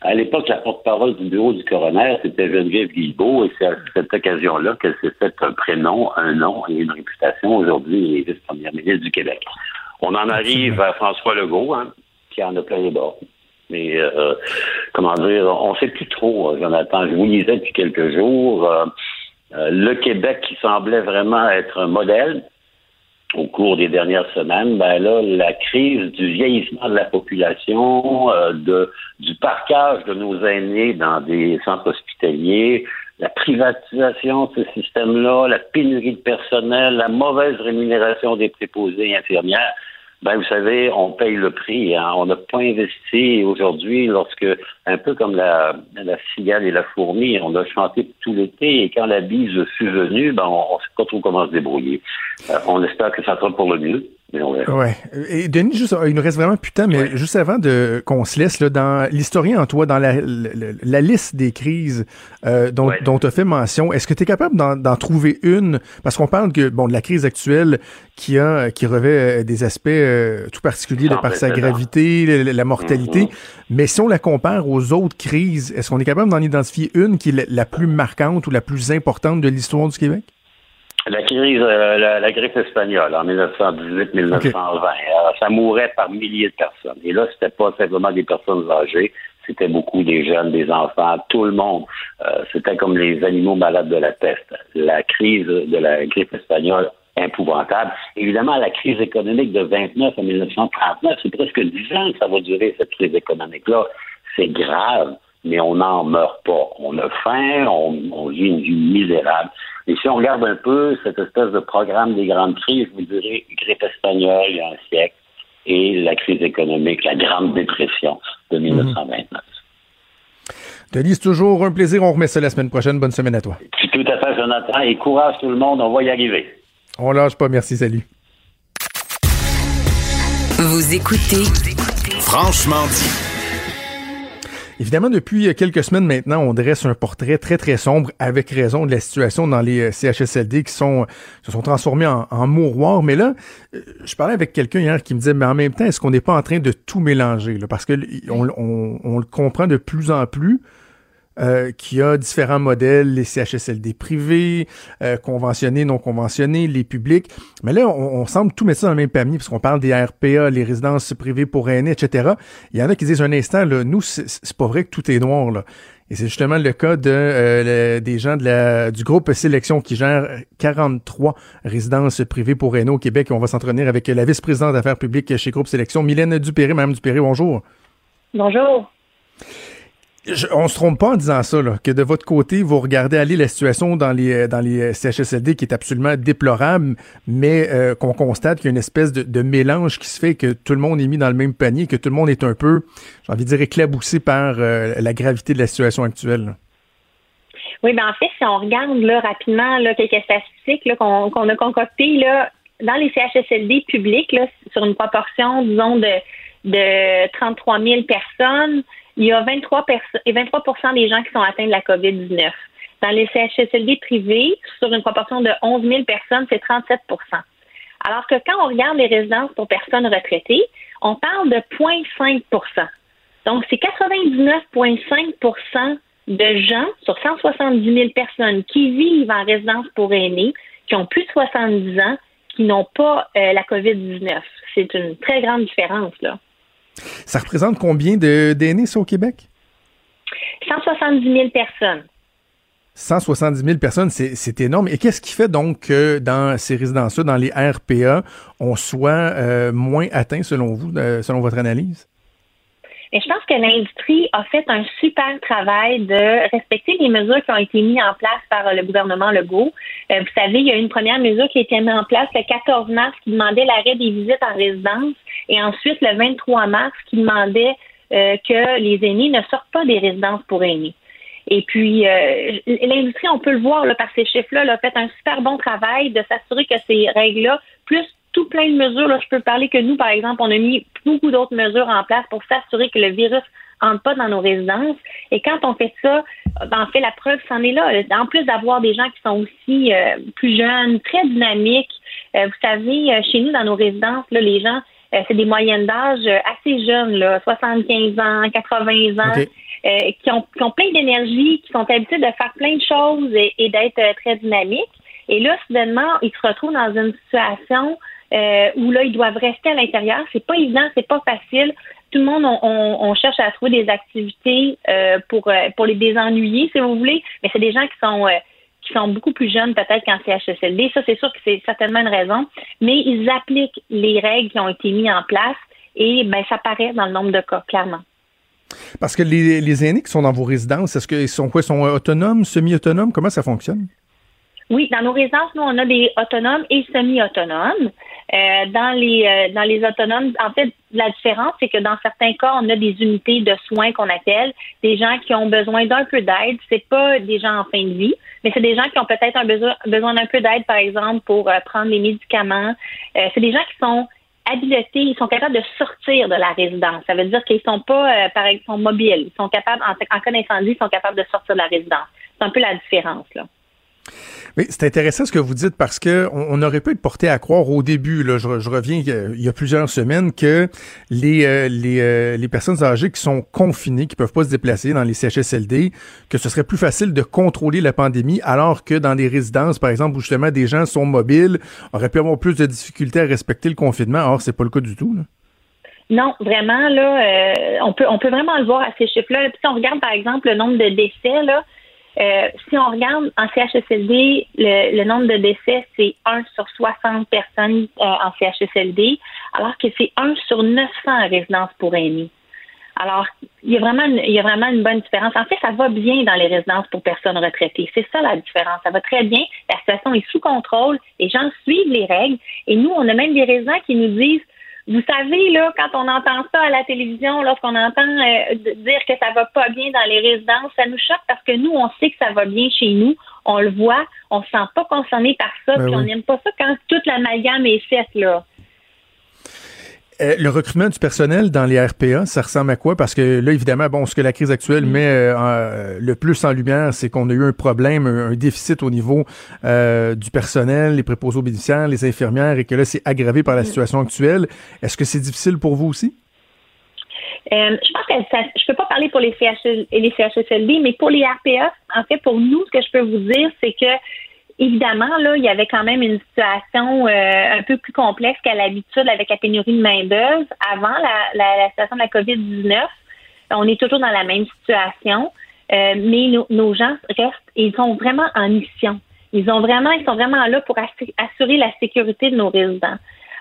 À l'époque, la porte-parole du bureau du coroner, c'était Geneviève Guilbeault, et c'est à cette occasion-là qu'elle s'est fait un prénom, un nom et une réputation. Aujourd'hui, elle est vice-première ministre du Québec. On en arrive à François Legault, hein, qui en a plein les bords. Mais, euh, comment dire, on ne sait plus trop, Jonathan. Je vous lisais depuis quelques jours, euh, euh, le Québec qui semblait vraiment être un modèle, au cours des dernières semaines, ben là, la crise du vieillissement de la population, euh, du parcage de nos aînés dans des centres hospitaliers, la privatisation de ce système-là, la pénurie de personnel, la mauvaise rémunération des préposés infirmières, ben, vous savez, on paye le prix. Hein. On n'a pas investi aujourd'hui lorsque, un peu comme la, la cigale et la fourmi, on a chanté tout l'été et quand la bise fut venue, ben, on ne sait pas trop comment se débrouiller. Euh, on espère que ça sera pour le mieux. Ouais. Et Denis, juste, il nous reste vraiment putain, mais juste avant de qu'on se laisse, là, dans l'historien en toi, dans la, la, liste des crises euh, dont, dont tu as fait mention, est-ce que tu es capable d'en trouver une? Parce qu'on parle que bon de la crise actuelle qui a qui revêt euh, des aspects euh, tout particuliers de par sa gravité, la, mortalité. Mm-hmm. Mais si on la compare aux autres crises, est-ce qu'on est capable d'en identifier une qui est la plus marquante ou la plus importante de l'histoire du Québec? La crise, euh, la, grippe espagnole en 1918-1920, euh, ça mourait par milliers de personnes. Et là, c'était pas simplement des personnes âgées, c'était beaucoup des jeunes, des enfants, tout le monde. Euh, c'était comme les animaux malades de la peste. La crise de la grippe espagnole, épouvantable. Évidemment, la crise économique de 29 à 1939, c'est presque 10 ans que ça va durer, cette crise économique-là. C'est grave mais on n'en meurt pas. On a faim, on, on, vit une vie misérable. Et si on regarde un peu cette espèce de programme des grandes crises, je vous dirais grippe espagnole il y a un siècle et la crise économique, la Grande Dépression de 1929. Mhm. Denis, c'est toujours un plaisir. On remet ça la semaine prochaine. Bonne semaine à toi. Tout à fait, Jonathan. Et courage tout le monde. On va y arriver. On lâche pas. Merci. Salut. Vous écoutez Franchement dit. Évidemment, depuis quelques semaines maintenant, on dresse un portrait très, très sombre, avec raison, de la situation dans les euh, CHSLD qui sont, se sont transformés en, en mouroirs. Mais là, euh, je parlais avec quelqu'un hier qui me disait, mais en même temps, est-ce qu'on n'est pas en train de tout mélanger? Parce que on, on le comprend de plus en plus. Euh, qui a différents modèles, les CHSLD privés, euh, conventionnés, non conventionnés, les publics. Mais là, on, semble tout mettre ça dans le même panier, parce qu'on parle des RPA, les résidences privées pour aînés, etc. Il y en a qui disent un instant, là, nous, c'est pas vrai que tout est noir. Là. Et c'est justement le cas de euh, des gens de la, du groupe Sélection qui gère 43 résidences privées pour aînés au Québec. on va s'entretenir avec la vice-présidente d'affaires publiques chez Groupe Sélection, Mylène Dupéré. Madame Dupéré, bonjour. Bonjour on se trompe pas en disant ça, là, que de votre côté, vous regardez aller la situation dans les, euh, dans les euh, CHSLD qui est absolument déplorable, mais euh, qu'on constate qu'il y a une espèce de, mélange qui se fait, que tout le monde est mis dans le même panier, que tout le monde est un peu, j'ai envie de dire, éclaboussé par la gravité de la situation actuelle. Oui, ben en fait, si on regarde là, rapidement là, quelques statistiques qu'on a concoctées, là, dans les CHSLD publics, sur une proportion, disons, de, de 33 000 personnes, il y a 23, et 23 des gens qui sont atteints de la COVID-19. Dans les CHSLD privés, sur une proportion de 11 000 personnes, c'est 37% alors que quand on regarde les résidences pour personnes retraitées, On parle de 0,5 Donc, c'est 99,5% de gens sur 170 000 personnes qui vivent en résidence pour aînés, qui ont plus de 70 ans, qui n'ont pas euh, la COVID-19. C'est une très grande différence, là. Ça représente combien d'aînés, ça, au Québec? 170 000 personnes. 170 000 personnes, c'est énorme. Et qu'est-ce qui fait donc que dans ces résidences-là, dans les RPA, on soit euh, moins atteint selon vous, euh, selon votre analyse? Et je pense que l'industrie a fait un super travail de respecter les mesures qui ont été mises en place par le gouvernement Legault. Euh, vous savez, il y a une première mesure qui a été mise en place le 14 mars qui demandait l'arrêt des visites en résidence et ensuite le 23 mars qui demandait que les aînés ne sortent pas des résidences pour aînés. Et puis, euh, l'industrie, on peut le voir là, par ces chiffres-là, a fait un super bon travail de s'assurer que ces règles-là, plus plein de mesures, là, je peux parler que nous, par exemple, on a mis beaucoup d'autres mesures en place pour s'assurer que le virus entre pas dans nos résidences. Et quand on fait ça, ben, en fait, la preuve, c'en est là. En plus d'avoir des gens qui sont aussi euh, plus jeunes, très dynamiques, euh, vous savez, chez nous, dans nos résidences, là, les gens, c'est des moyennes d'âge assez jeunes, là, 75 ans, 80 ans. Euh, qui, ont, qui, ont, plein d'énergie, qui sont habitués de faire plein de choses et, d'être euh, très dynamiques. Et là, soudainement, ils se retrouvent dans une situation euh, où là, ils doivent rester à l'intérieur. C'est pas évident, c'est pas facile. Tout le monde, on, on, cherche à trouver des activités euh, pour pour les désennuyer, si vous voulez. Mais c'est des gens qui sont qui sont beaucoup plus jeunes peut-être qu'en CHSLD. Ça, c'est sûr que c'est certainement une raison. Mais ils appliquent les règles qui ont été mises en place et ben ça paraît dans le nombre de cas, clairement. Parce que les, les aînés qui sont dans vos résidences, est-ce qu'ils sont quoi? sont autonomes, semi-autonomes? Comment ça fonctionne? Oui, dans nos résidences, nous, on a des autonomes et semi-autonomes. Euh, dans les euh, dans les autonomes, en fait, la différence, c'est que dans certains cas, on a des unités de soins qu'on appelle, des gens qui ont besoin d'un peu d'aide. C'est pas des gens en fin de vie, mais c'est des gens qui ont peut-être un besoin, besoin d'un peu d'aide, par exemple, pour euh, prendre les médicaments. c'est des gens qui sont habiletés, ils sont capables de sortir de la résidence. Ça veut dire qu'ils sont pas, euh, par exemple, mobiles. Ils sont capables, en, en connaissant ils sont capables de sortir de la résidence. C'est un peu la différence, là. Oui, c'est intéressant ce que vous dites parce que on, aurait pu être porté à croire au début, là, je, reviens il y, a, plusieurs semaines, que les, euh, les, euh, les, personnes âgées qui sont confinées, qui peuvent pas se déplacer dans les CHSLD, que ce serait plus facile de contrôler la pandémie, alors que dans des résidences, par exemple, où justement des gens sont mobiles, auraient pu avoir plus de difficultés à respecter le confinement. Or, c'est pas le cas du tout. Non, vraiment, là, euh, on peut on peut vraiment le voir à ces chiffres-là. Si on regarde, par exemple, le nombre de décès, là, euh, si on regarde en CHSLD, le, nombre de décès, c'est 1 sur 60 personnes euh, en CHSLD, alors que c'est 1 sur 900 en résidence pour aînés. Alors, il y, a vraiment une, il y a vraiment une bonne différence. En fait, ça va bien dans les résidences pour personnes retraitées. C'est ça la différence. Ça va très bien. La situation est sous contrôle. Les gens suivent les règles. Et nous, on a même des résidents qui nous disent vous savez, là, quand on entend ça à la télévision, lorsqu'on entend euh, dire que ça va pas bien dans les résidences, ça nous choque parce que nous, on sait que ça va bien chez nous. On le voit, on se sent pas concerné par ça, ben puis on n'aime pas ça quand toute l'amalgame est faite, là. Euh, le recrutement du personnel dans les RPA, ça ressemble à quoi? Parce que là, évidemment, bon, ce que la crise actuelle met euh, le plus en lumière, c'est qu'on a eu un problème, un, déficit au niveau euh, du personnel, les préposés aux bénéficiaires, les infirmières, et que là, c'est aggravé par la situation actuelle. Est-ce que c'est difficile pour vous aussi? je pense que ça, je peux pas parler pour les, CHL, les CHSLD, mais pour les RPA, en fait, pour nous, ce que je peux vous dire, c'est que évidemment, là, il y avait quand même une situation euh, un peu plus complexe qu'à l'habitude avec la pénurie de main-d'œuvre. Avant la, la, situation de la COVID-19, on est toujours dans la même situation, euh, mais nos gens restent, ils sont vraiment en mission. Ils ont vraiment, ils sont vraiment là pour assurer la sécurité de nos résidents.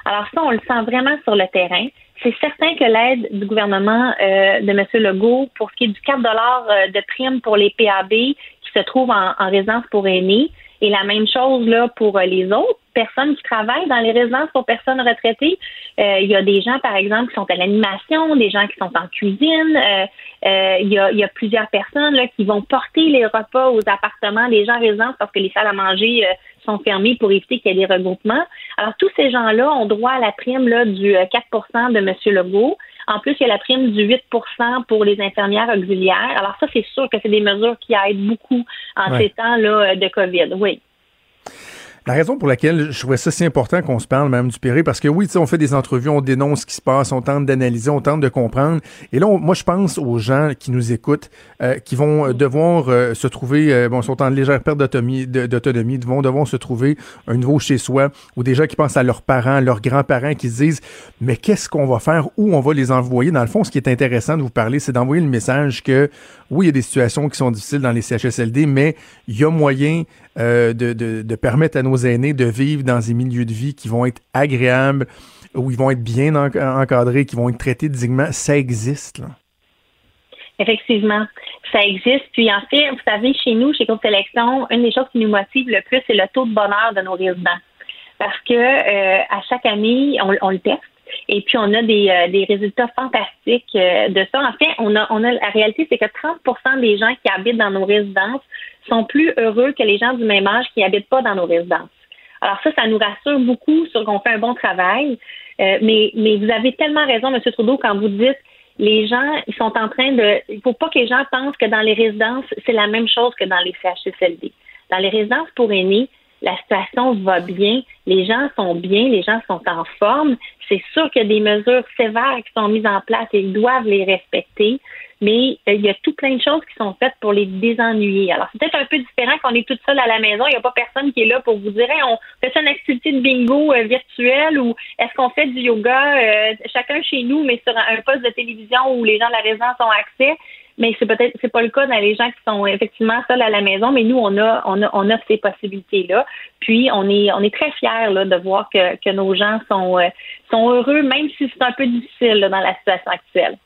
Alors ça, on le sent vraiment sur le terrain. C'est certain que l'aide du gouvernement euh, de M. Legault pour ce qui est du 4 de prime pour les PAB qui se trouvent en, en résidence pour aînés, et la même chose là pour euh, les autres personnes qui travaillent dans les résidences pour personnes retraitées. Euh, il y a des gens, par exemple, qui sont à l'animation, des gens qui sont en cuisine. Euh, il, y a, y a, plusieurs personnes là, qui vont porter les repas aux appartements des gens résidents parce que les salles à manger sont fermées pour éviter qu'il y ait des regroupements. Alors, tous ces gens-là ont droit à la prime là, du 4% de M. Legault. En plus, il y a la prime du 8% pour les infirmières auxiliaires. Alors ça, c'est sûr que c'est des mesures qui aident beaucoup en ces temps-là de COVID. Oui. La raison pour laquelle je trouvais ça si important qu'on se parle, Mme Dupéré, parce que oui, on fait des entrevues, on dénonce ce qui se passe, on tente d'analyser, on tente de comprendre. Et là, moi, je pense aux gens qui nous écoutent, euh, qui vont devoir euh, se trouver, euh, bon, sont en légère perte d'autonomie, d'autonomie, vont devoir se trouver un nouveau chez soi, ou des gens qui pensent à leurs parents, leurs grands-parents, qui se disent, mais qu'est-ce qu'on va faire, où on va les envoyer? Dans le fond, ce qui est intéressant de vous parler, c'est d'envoyer le message que, oui, il y a des situations qui sont difficiles dans les CHSLD, mais il y a moyen euh, de, de, permettre à nos aînés de vivre dans des milieux de vie qui vont être agréables, où ils vont être bien encadrés, qui vont être traités dignement, ça existe. Là. Effectivement, ça existe. Puis en fait, vous savez, chez nous, chez Groupe Sélection, une des choses qui nous motive le plus, c'est le taux de bonheur de nos résidents. Parce que euh, à chaque année, on, on le teste. Et puis, on a des, euh, des résultats fantastiques de ça. En fait, on a, on a la réalité, c'est que 30% des gens qui habitent dans nos résidences sont plus heureux que les gens du même âge qui n'habitent pas dans nos résidences. Alors ça, ça nous rassure beaucoup sur qu'on fait un bon travail. Euh, mais, vous avez tellement raison, M. Trudeau, quand vous dites les gens, ils sont en train de. Il ne faut pas que les gens pensent que dans les résidences, c'est la même chose que dans les CHSLD. Dans les résidences pour aînés, la situation va bien, les gens sont bien, les gens sont en forme. C'est sûr qu'il y a des mesures sévères qui sont mises en place et ils doivent les respecter mais euh, il y a tout plein de choses qui sont faites pour les désennuyer. Alors, c'est peut-être un peu différent qu'on est toute seule à la maison. Il n'y a pas personne qui est là pour vous dire on fait une activité de bingo euh, virtuelle ou est-ce qu'on fait du yoga euh, chacun chez nous, mais sur un, poste de télévision où les gens de la résidence ont accès. Mais c'est peut-être c'est pas le cas dans les gens qui sont effectivement seuls à la maison, mais nous on a on a on a ces possibilités là. Puis on est on est très fiers là, de voir que, que nos gens sont sont heureux même si c'est un peu difficile dans la situation actuelle.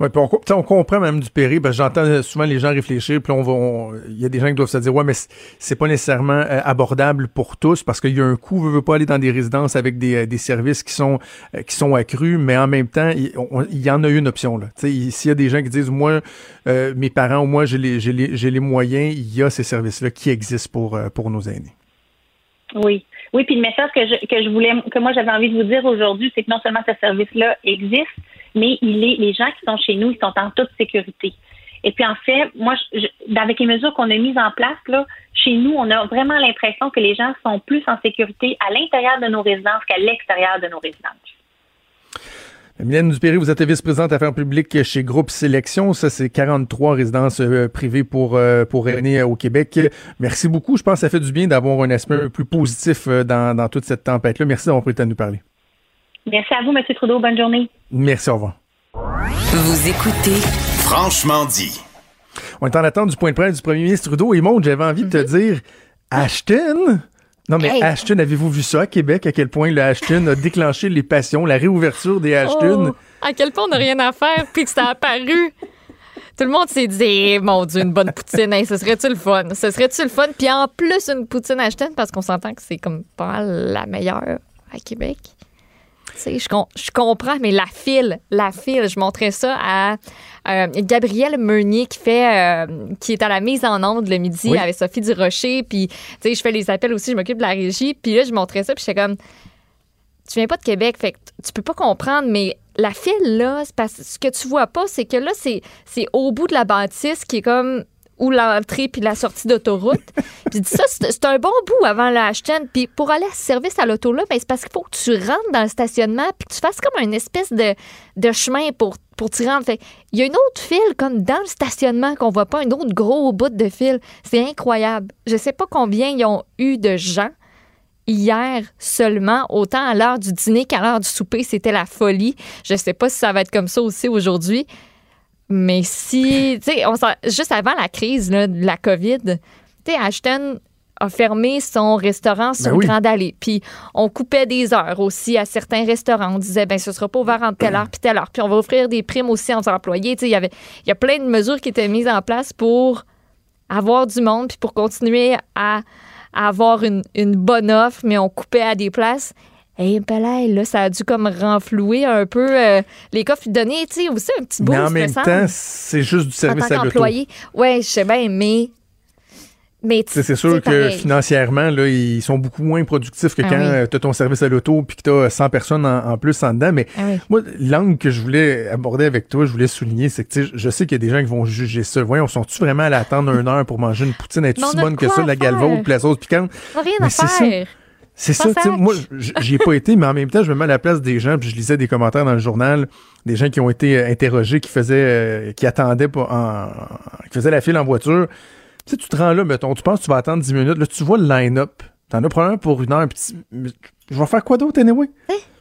Oui, puis on, comprend même du péri, parce que j'entends souvent les gens réfléchir, puis on va, il y a des gens qui doivent se dire, ouais, mais c'est pas nécessairement euh, abordable pour tous, parce qu'il y a un coût, on veut pas aller dans des résidences avec des, euh, services qui sont euh, qui sont accrus, mais en même temps, il, y en a une option. S'il y a des gens qui disent, moi, mes parents ou moi, j'ai les, moyens, il y a ces services-là qui existent pour pour nos aînés. Oui. Oui, puis le message que je, que je voulais, que moi j'avais envie de vous dire aujourd'hui, c'est que non seulement ce service-là existe, mais il est, les gens qui sont chez nous, ils sont en toute sécurité. Et puis en fait, moi, avec les mesures qu'on a mises en place, là, chez nous, on a vraiment l'impression que les gens sont plus en sécurité à l'intérieur de nos résidences qu'à l'extérieur de nos résidences. Mylène Dupéry, vous êtes vice-présidente affaires publiques chez Groupe Sélection. Ça, c'est 43 résidences euh, privées pour, euh, pour aînés au Québec. Merci beaucoup. Je pense que ça fait du bien d'avoir un aspect plus positif euh, dans, dans toute cette tempête-là. Merci d'avoir pris le temps de nous parler. Merci à vous, M. Trudeau. Bonne journée. Merci, au revoir. Vous écoutez Franchement dit. On est en attente du point de presse du premier ministre Trudeau. Et monde, j'avais envie de te mhm. dire, Ashton... Non, mais Ashton, avez-vous vu ça à Québec, à quel point le Ashton a déclenché les passions, la réouverture des Ashton? Oh, à quel point on n'a rien à faire, puis que ça a apparu. Tout le monde s'est dit, eh, mon Dieu, une bonne poutine, ce serait-tu le fun? Ce serait-tu le fun? Puis en plus, une poutine Ashton, parce qu'on s'entend que c'est comme pas la meilleure à Québec. Je, je comprends, mais la file, la file, je montrais ça à euh, Gabrielle Meunier qui fait, euh, qui est à la mise en onde le midi avec Sophie Durocher. Puis, tu sais, je fais les appels aussi, je m'occupe de la régie. Puis là, je montrais ça, puis j'étais comme, tu viens pas de Québec, fait que tu peux pas comprendre, mais la file, là, parce, ce que tu vois pas, c'est que là, c'est au bout de la bâtisse qui est comme ou l'entrée puis la sortie d'autoroute. puis ça, c'est un bon bout avant la Ashton. Puis pour aller à ce service à l'auto là, ben, c'est parce qu'il faut que tu rentres dans le stationnement puis que tu fasses comme une espèce de, de chemin pour pour t'y rendre. Fait, il y a une autre file comme dans le stationnement qu'on voit pas, un autre gros bout de file. C'est incroyable. Je sais pas combien ils ont eu de gens hier seulement, autant à l'heure du dîner qu'à l'heure du souper, c'était la folie. Je sais pas si ça va être comme ça aussi aujourd'hui. Mais si, tu sais, juste avant la crise de la COVID, tu sais, Ashton a fermé son restaurant sur ben Grande Allée. Puis on coupait des heures aussi à certains restaurants. On disait, ben ce sera pas ouvert entre telle heure puis telle heure. Puis on va offrir des primes aussi aux employés. Tu sais, il y avait, il y a plein de mesures qui étaient mises en place pour avoir du monde puis pour continuer à, avoir une, une bonne offre, mais on coupait à des places. Et hey, là, ça a dû comme renflouer un peu euh, les coffres donnés, tu sais, aussi un petit bout. Mais en même temps, c'est juste du service à l'auto. Oui, je sais bien, mais Mais Tu C'est sûr que financièrement, là, ils sont beaucoup moins productifs que Ah quand oui. tu as ton service à l'auto puis que tu as 100 personnes en, en plus en dedans. Mais Ah oui. moi, l'angle que je voulais aborder avec toi, je voulais souligner, c'est que tu je sais qu'il y a des gens qui vont juger ça. Voyons, sont-tu vraiment allés attendre une heure pour manger une poutine? Mais on si bonne que ça, la faire? galvaude puis la sauce piquante? Rien Mais à c'est ça. C'est ça, tu moi, j'y ai pas été, mais en même temps, je me mets à la place des gens, puis je lisais des commentaires dans le journal, des gens qui ont été euh, interrogés, qui faisaient, euh, qui attendaient, pour, en, qui faisaient la file en voiture. Tu sais, tu te rends là, mettons, tu penses que tu vas attendre 10 minutes, là, tu vois le line-up. T'en as probablement pour une heure, puis tu- je vais faire quoi d'autre, anyway?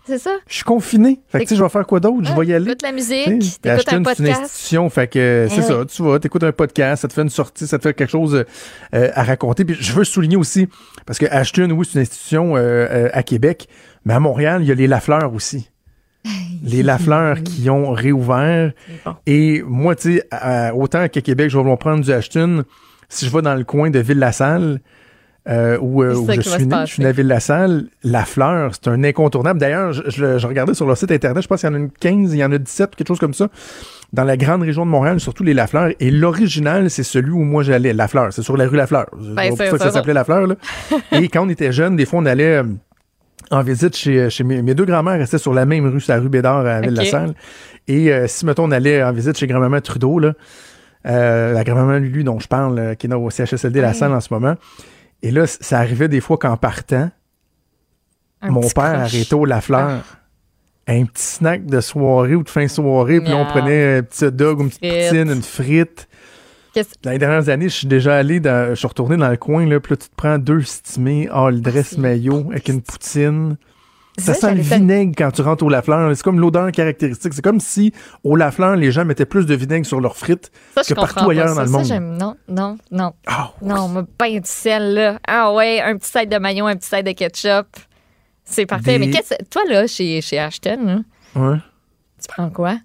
C'est ça? Je suis confiné. Fait que, tu sais, je vais faire quoi d'autre? Je vais y aller. Écoute la musique, t'écoutes un c'est une podcast. institution, fait que c'est Eh ça, tu vas, t'écoutes un podcast, ça te fait une sortie, ça te fait quelque chose euh, à raconter. Puis je veux souligner aussi, parce que Ashton, oui, c'est une institution euh, euh, à Québec, mais à Montréal, il y a les Lafleurs aussi. les Lafleurs qui ont réouvert. bon. Et moi, tu sais, autant qu'à Québec, je vais me prendre du Ashton, si je vais dans le coin de Ville-la-Salle, euh, où, euh, où je suis né, je suis né à Ville-la-Salle, la fleur, c'est un incontournable. D'ailleurs, je, je- je regardais sur leur site internet, je pense qu'il y en a une 15, il y en a 17, quelque chose comme ça, dans la grande région de Montréal, surtout les Lafleur. Et l'original, c'est celui où moi j'allais, Lafleur. C'est sur la rue Lafleur. C'est Ben, c'est ça que ça. ça s'appelait Lafleur. Là. Et quand on était jeunes, des fois, on allait euh, en visite chez, chez mes, mes deux grands-mères, restaient sur la même rue, sur la rue Bédard à Ville-la-Salle. Et euh, si, mettons, on allait en visite chez grand-maman Trudeau, là, euh, la grand-maman Lulu dont je parle, euh, qui est au CHSLD La. Salle en ce moment. Et là, ça arrivait des fois qu'en partant, Un mon père arrêtait au Lafleur. Un petit snack de soirée ou de fin de soirée, puis là, on Miam. prenait un petit hot dog, une petite Frites. poutine, une frite. Dans les dernières années, je suis déjà allé, dans, je suis retourné dans le coin, là, puis là, tu te prends deux stimés, all dress c'est mayo, avec une poutine. Ça, Ça, sent le vinaigre quand tu rentres au Lafleur. C'est comme l'odeur caractéristique. C'est comme si au Lafleur, les gens mettaient plus de vinaigre sur leurs frites Ça, que partout ailleurs ça. dans le Ça, monde. j'aime- non, non, non. Ah, Non, mais pain du sel, là. Ah ouais, un petit side de maillot, un petit side de ketchup. C'est parfait. Des- Mais qu'est-ce toi, là, chez, chez Ashton, là, ouais. tu prends quoi?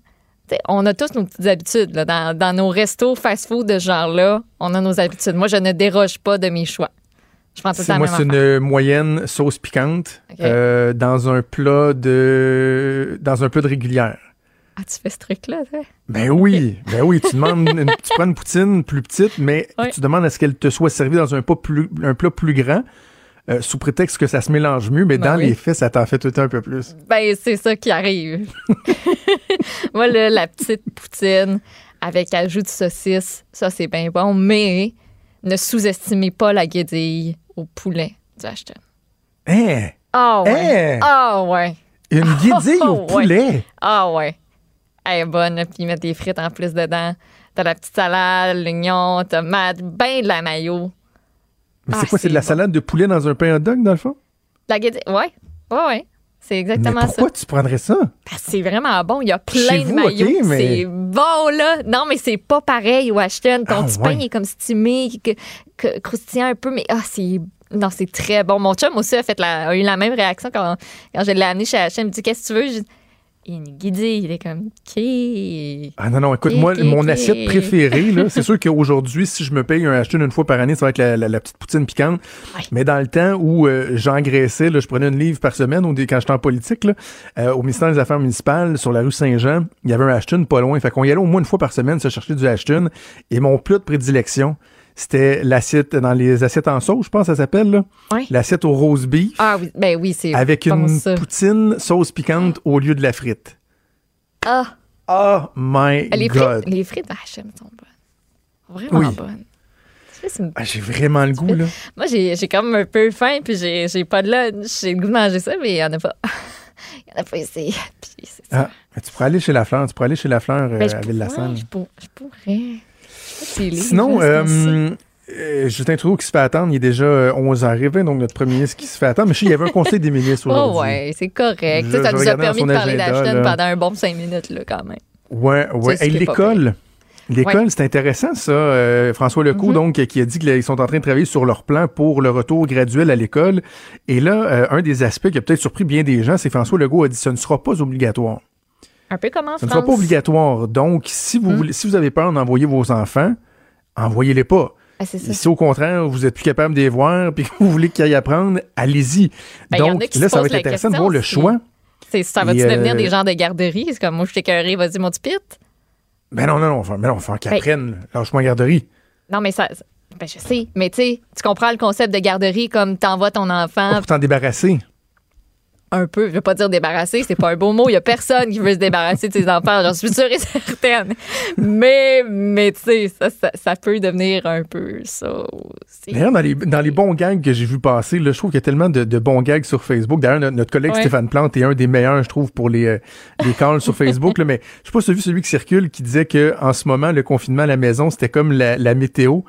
T'sais, on a tous nos petites habitudes. Là. Dans, dans nos restos fast-food de ce genre-là, on a nos habitudes. Moi, je ne déroge pas de mes choix. Je C'est- moi, c'est une moyenne sauce piquante euh, dans un plat de dans un plat de régulière. Ah, tu fais ce truc-là, toi? Ben oui, ben oui, tu demandes une- tu prends une poutine plus petite, mais tu demandes à ce qu'elle te soit servie dans un, pas plus, un plat plus grand, euh, sous prétexte que ça se mélange mieux, mais Ben dans oui. les faits, ça t'en fait tout le temps un peu plus. Ben, c'est ça qui arrive. Moi, là, la petite poutine avec ajout de saucisse, ça, c'est bien bon, mais ne sous-estimez pas la guédille au poulet du Ashton. Hein? Ah ouais. Hein? Ah ouais. Une guédille au Oh, poulet? Ah ouais. Elle est bonne, puis ils mettent des frites en plus dedans. T'as la petite salade, l'oignon, tomate, ben de la mayo. Mais Ah, c'est quoi, c'est de la bon. salade de poulet dans un pain hot dog, dans le fond? La guédille, ouais. Ouais, ouais. C'est Mais exactement pourquoi ça. tu prendrais ça? Ah, C'est vraiment bon. Il y a plein de maillots. mais- C'est bon, là. Non, mais c'est pas pareil au Ashton. Ton Ah, petit ouais. pain est comme stimé, que- que- croustillant un peu, mais ah, c'est. Non, c'est très bon. Mon chum aussi a, fait la, a eu la même réaction quand, quand je l'ai amené chez Ashton. Il me dit Qu'est-ce que tu veux? Une guidée. Il est comme OK. Ah non, non, écoute, moi, mon assiette préférée, c'est sûr qu'aujourd'hui, si je me paye un Ashton une fois par année, ça va être la, la- la petite poutine piquante. Ouais. Mais dans le temps où euh, j'engraissais, je prenais une livre par semaine, dé- quand j'étais en politique, là, euh, au ministère des Affaires municipales, sur la rue Saint-Jean, il y avait un Ashton pas loin. Fait qu'on y allait au moins une fois par semaine se chercher du Ashton. Et mon plat de prédilection, c'était l'assiette, dans les assiettes en sauce, je pense, ça s'appelle. Ouais. L'assiette au rose beef. Ah oui, ben oui, c'est Avec une ça. poutine sauce piquante au lieu de la frite. Ah, Oh my les God. frites, les frites d'Ashton sont bonnes. Vraiment Oui. bonnes. Ah, J'ai vraiment le goût, là. Moi, j'ai j'ai comme un peu faim, puis j'ai j'ai pas de lunch. J'ai le goût de manger ça, mais il y en a pas. Il y en a pas ici. Puis c'est ça. Ah, tu pourrais aller chez Lafleur. Tu pourrais aller chez Lafleur euh, Ben, je à Ville-la-Salle. Je, pour- je pourrais. Sinon, euh, euh, Justin Trudeau qui se fait attendre, il est déjà euh, 11h20, donc notre premier ministre qui se fait attendre. Mais je sais, il y avait un conseil des ministres aujourd'hui. Oh ouais, c'est correct. Je- ça nous a permis de parler d'Ashton pendant un bon cinq minutes, là, quand même. Ouais, ouais. Hey, pas l'école. L'école, Ouais. c'est intéressant, ça. Euh, François Legault, Mhm. donc, qui a dit qu'ils sont en train de travailler sur leur plan pour le retour graduel à l'école. Et là, euh, un des aspects qui a peut-être surpris bien des gens, c'est François Legault a dit ce ne sera pas obligatoire. Un peu comme en Ce ne sera pas obligatoire. Donc, si vous, voulez, si vous avez peur d'envoyer vos enfants, envoyez-les pas. Ah, ça. Si au contraire, vous êtes plus capable de les voir puis que vous voulez qu'ils aillent apprendre, allez-y. Ben, Donc là, ça va être intéressant de voir le choix. Ça va-tu euh, devenir des gens de garderie? C'est comme moi, je suis écœurée, vas-y, mon petit pit. Ben non, non, non, mais non, faut qu'ils Ben- apprennent. Lâche-moi garderie. Non, mais ça. Ben, je sais, mais tu sais, tu comprends le concept de garderie comme t'envoies ton enfant. Pour t'en débarrasser. Un peu, je veux pas dire débarrasser, c'est pas un beau mot. Il y a personne qui veut se débarrasser de ses enfants, j'en suis sûre et certaine. Mais, mais tu sais, ça, ça, ça peut devenir un peu ça aussi. D'ailleurs, dans les, dans les bons gags que j'ai vu passer, là, je trouve qu'il y a tellement de, de bons gags sur Facebook. D'ailleurs, notre, notre collègue Ouais. Stéphane Plante est un des meilleurs, je trouve, pour les, euh, les calls sur Facebook. là, mais je sais pas si tu as vu celui qui circule qui disait que en ce moment, le confinement à la maison, c'était comme la, la météo.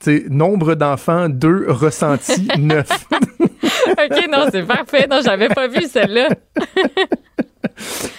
Sais, nombre d'enfants, deux, ressenti, neuf. OK, non, c'est parfait. Non, j'avais pas vu celle-là.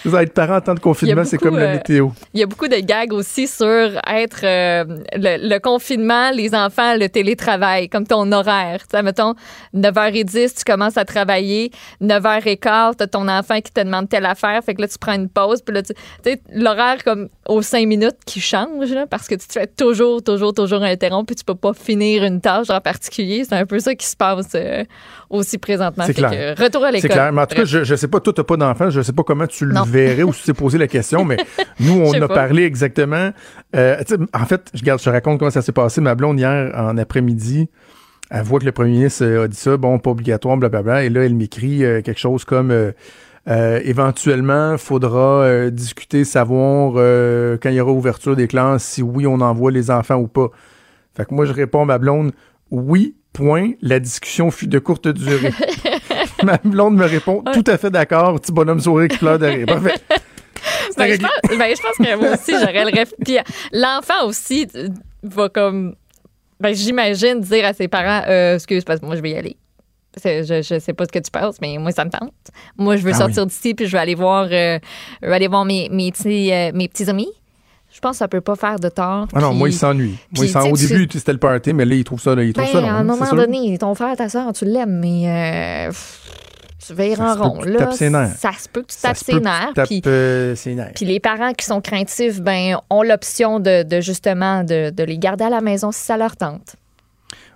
Vous allez être parent en temps de confinement, c'est comme la euh, météo. Il y a beaucoup de gags aussi sur être euh, le, le confinement, les enfants, le télétravail, comme ton horaire. Tu sais, mettons, 9h10, tu commences à travailler, 9h15, t'as ton enfant qui te demande telle affaire, fait que là, tu prends une pause, puis là, tu sais, l'horaire comme aux 5 minutes qui change, là, parce que tu te fais toujours, toujours, toujours interrompre, puis tu peux pas finir une tâche en particulier. C'est un peu ça qui se passe euh, aussi présentement. C'est clair. que, retour à l'école. C'est clair. Mais en tout cas, je, je sais pas, toi, t'as pas d'enfant, je sais pas comment tu le verrais ou si tu t'es posé la question, mais nous, on a pas. parlé exactement. Euh, en fait, je, regarde, je te raconte comment ça s'est passé. Ma blonde, hier, en après-midi, elle voit que le premier ministre euh, a dit ça, bon, pas obligatoire, blablabla. Et là, elle m'écrit euh, quelque chose comme euh, euh, éventuellement, faudra discuter, savoir quand il y aura ouverture des classes, si oui, on envoie les enfants ou pas. Fait que moi, je réponds à ma blonde, oui, point. La discussion fut de courte durée. ma blonde me répond, tout à fait d'accord, petit bonhomme sourire qui pleure de rire. Parfait. Ben, je, pense, ben, je pense que moi aussi, j'aurais le rêve. Puis euh, l'enfant aussi va comme. Ben, j'imagine dire à ses parents euh, Excuse, parce que moi, je vais y aller. Je, je sais pas ce que tu penses, mais moi, ça me tente. Moi, je veux Ah sortir d'ici, puis je vais aller voir, euh, je vais aller voir mes, mes, petits, euh, mes petits amis. Je pense que ça peut pas faire de tort. Ah non, puis- moi, il s'ennuie. Moi, il au début, c'était le party, mais là, il trouve ça, il trouve Ben, ça long. à un moment donné, ton frère, ta soeur, tu l'aimes, mais euh, tu vas en rond. là. ses nerfs. Ça se peut que tu tapes ses nerfs. puis- euh, ses nerfs. puis les parents qui sont craintifs, ben, ont l'option de, de justement de, de les garder à la maison si ça leur tente.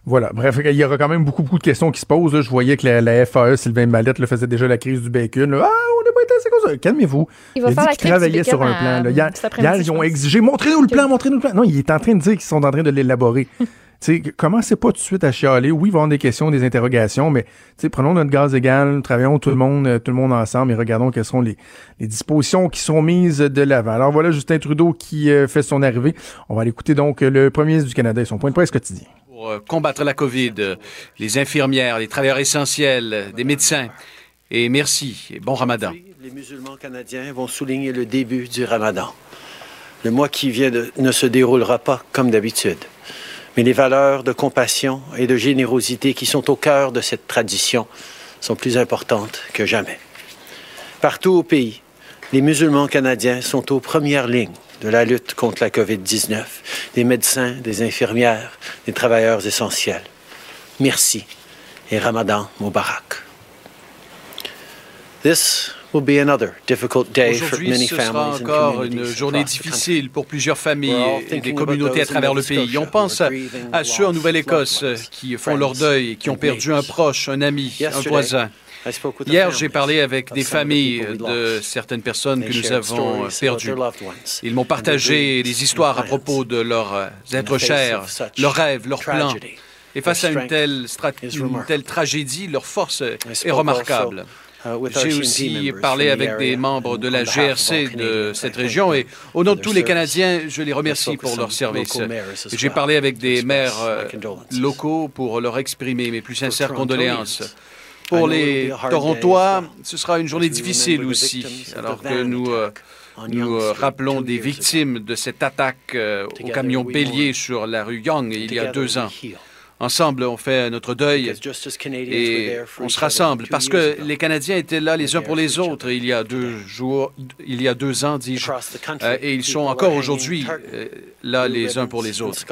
Voilà. Bref, il y aura quand même beaucoup, beaucoup de questions qui se posent. là. Je voyais que la, la FAE, Sylvain Mallette, là, faisait déjà la crise du bacon. là. Ah, n'a pas été assez comme ça. Calmez-vous. Il va a faire dit bacon sur un plan. là. Hier, cet après-midi, hier, ils ont exigé montrez-nous le plan, montrez-nous le plan. Non, il est en train de dire qu'ils sont en train de l'élaborer. tu sais, commencez pas tout de suite à chialer. Oui, il va y avoir des questions, des interrogations, mais tu sais, prenons notre gaz égal, travaillons tout le monde, euh, tout le monde ensemble et regardons quelles seront les, les dispositions qui sont mises de l'avant. Alors voilà Justin Trudeau qui euh, fait son arrivée. On va aller écouter donc euh, le premier ministre du Canada et son point de presse quotidien. pour combattre la COVID, les infirmières, les travailleurs essentiels, des médecins. Et merci et bon ramadan. Les musulmans canadiens vont souligner le début du ramadan. Le mois qui vient ne se déroulera pas comme d'habitude. Mais les valeurs de compassion et de générosité qui sont au cœur de cette tradition sont plus importantes que jamais. Partout au pays, les musulmans canadiens sont aux premières lignes de la lutte contre la COVID-19, des médecins, des infirmières, des travailleurs essentiels. Merci et Ramadan Mubarak. This will be another difficult day for Aujourd'hui, many ce sera families and encore une communities journée difficile pour plusieurs familles et des communautés à travers le pays. On pense à, ceux en Nouvelle-Écosse qui font leur deuil et qui ont perdu un proche, un ami, un voisin. Hier, families j'ai parlé avec des familles de certaines personnes que nous avons euh, perdues. Ils m'ont partagé des histoires à propos de leurs êtres chers, leurs rêves, leurs plans. Et face à une telle, une telle tragédie, leur force I est remarquable. Uh, J'ai aussi parlé avec des membres de la GRC de cette région et au nom de tous les. Canadiens, je les remercie pour leur service. J'ai parlé avec des maires euh, locaux pour leur exprimer mes plus sincères condoléances. Pour les Torontois, ce sera une journée difficile aussi, alors que nous, euh, nous euh, rappelons des victimes de cette attaque euh, au camion bélier sur la rue Young il y a deux ans. Ensemble, on fait notre deuil et on se rassemble parce que les Canadiens étaient là les uns pour les autres il y a deux jours, il y a deux ans, dis-je, euh, et ils sont encore aujourd'hui euh, là les uns pour les autres.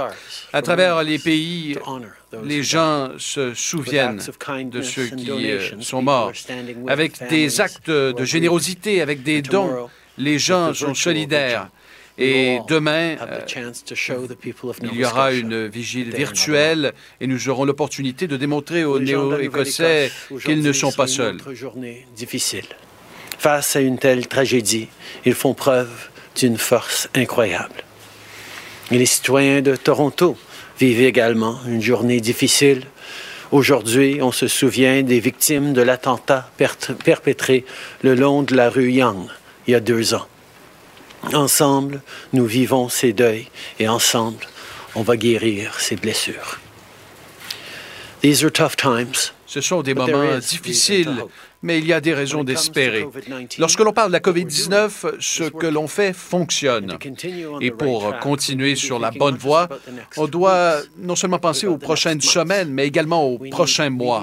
À travers les pays, les gens se souviennent de ceux qui euh, sont morts avec des actes de générosité, avec des dons. Les gens sont solidaires. Et demain, il y aura une vigile virtuelle et nous aurons l'opportunité de démontrer aux Néo-Écossais qu'ils ne sont pas seuls. Journée difficile. Face à une telle tragédie, ils font preuve d'une force incroyable. Et les citoyens de Toronto vivent également une journée difficile. Aujourd'hui, on se souvient des victimes de l'attentat perpétré le long de la rue Yang il y a deux ans. Ensemble, nous vivons ces deuils et ensemble, on va guérir ces blessures. These are tough times. Ce sont des moments difficiles, mais il y a des raisons d'espérer. Lorsque l'on parle de la COVID-19, ce que l'on fait fonctionne. Et pour continuer sur la bonne voie, on doit non seulement penser aux prochaines semaines, mais également aux prochains mois.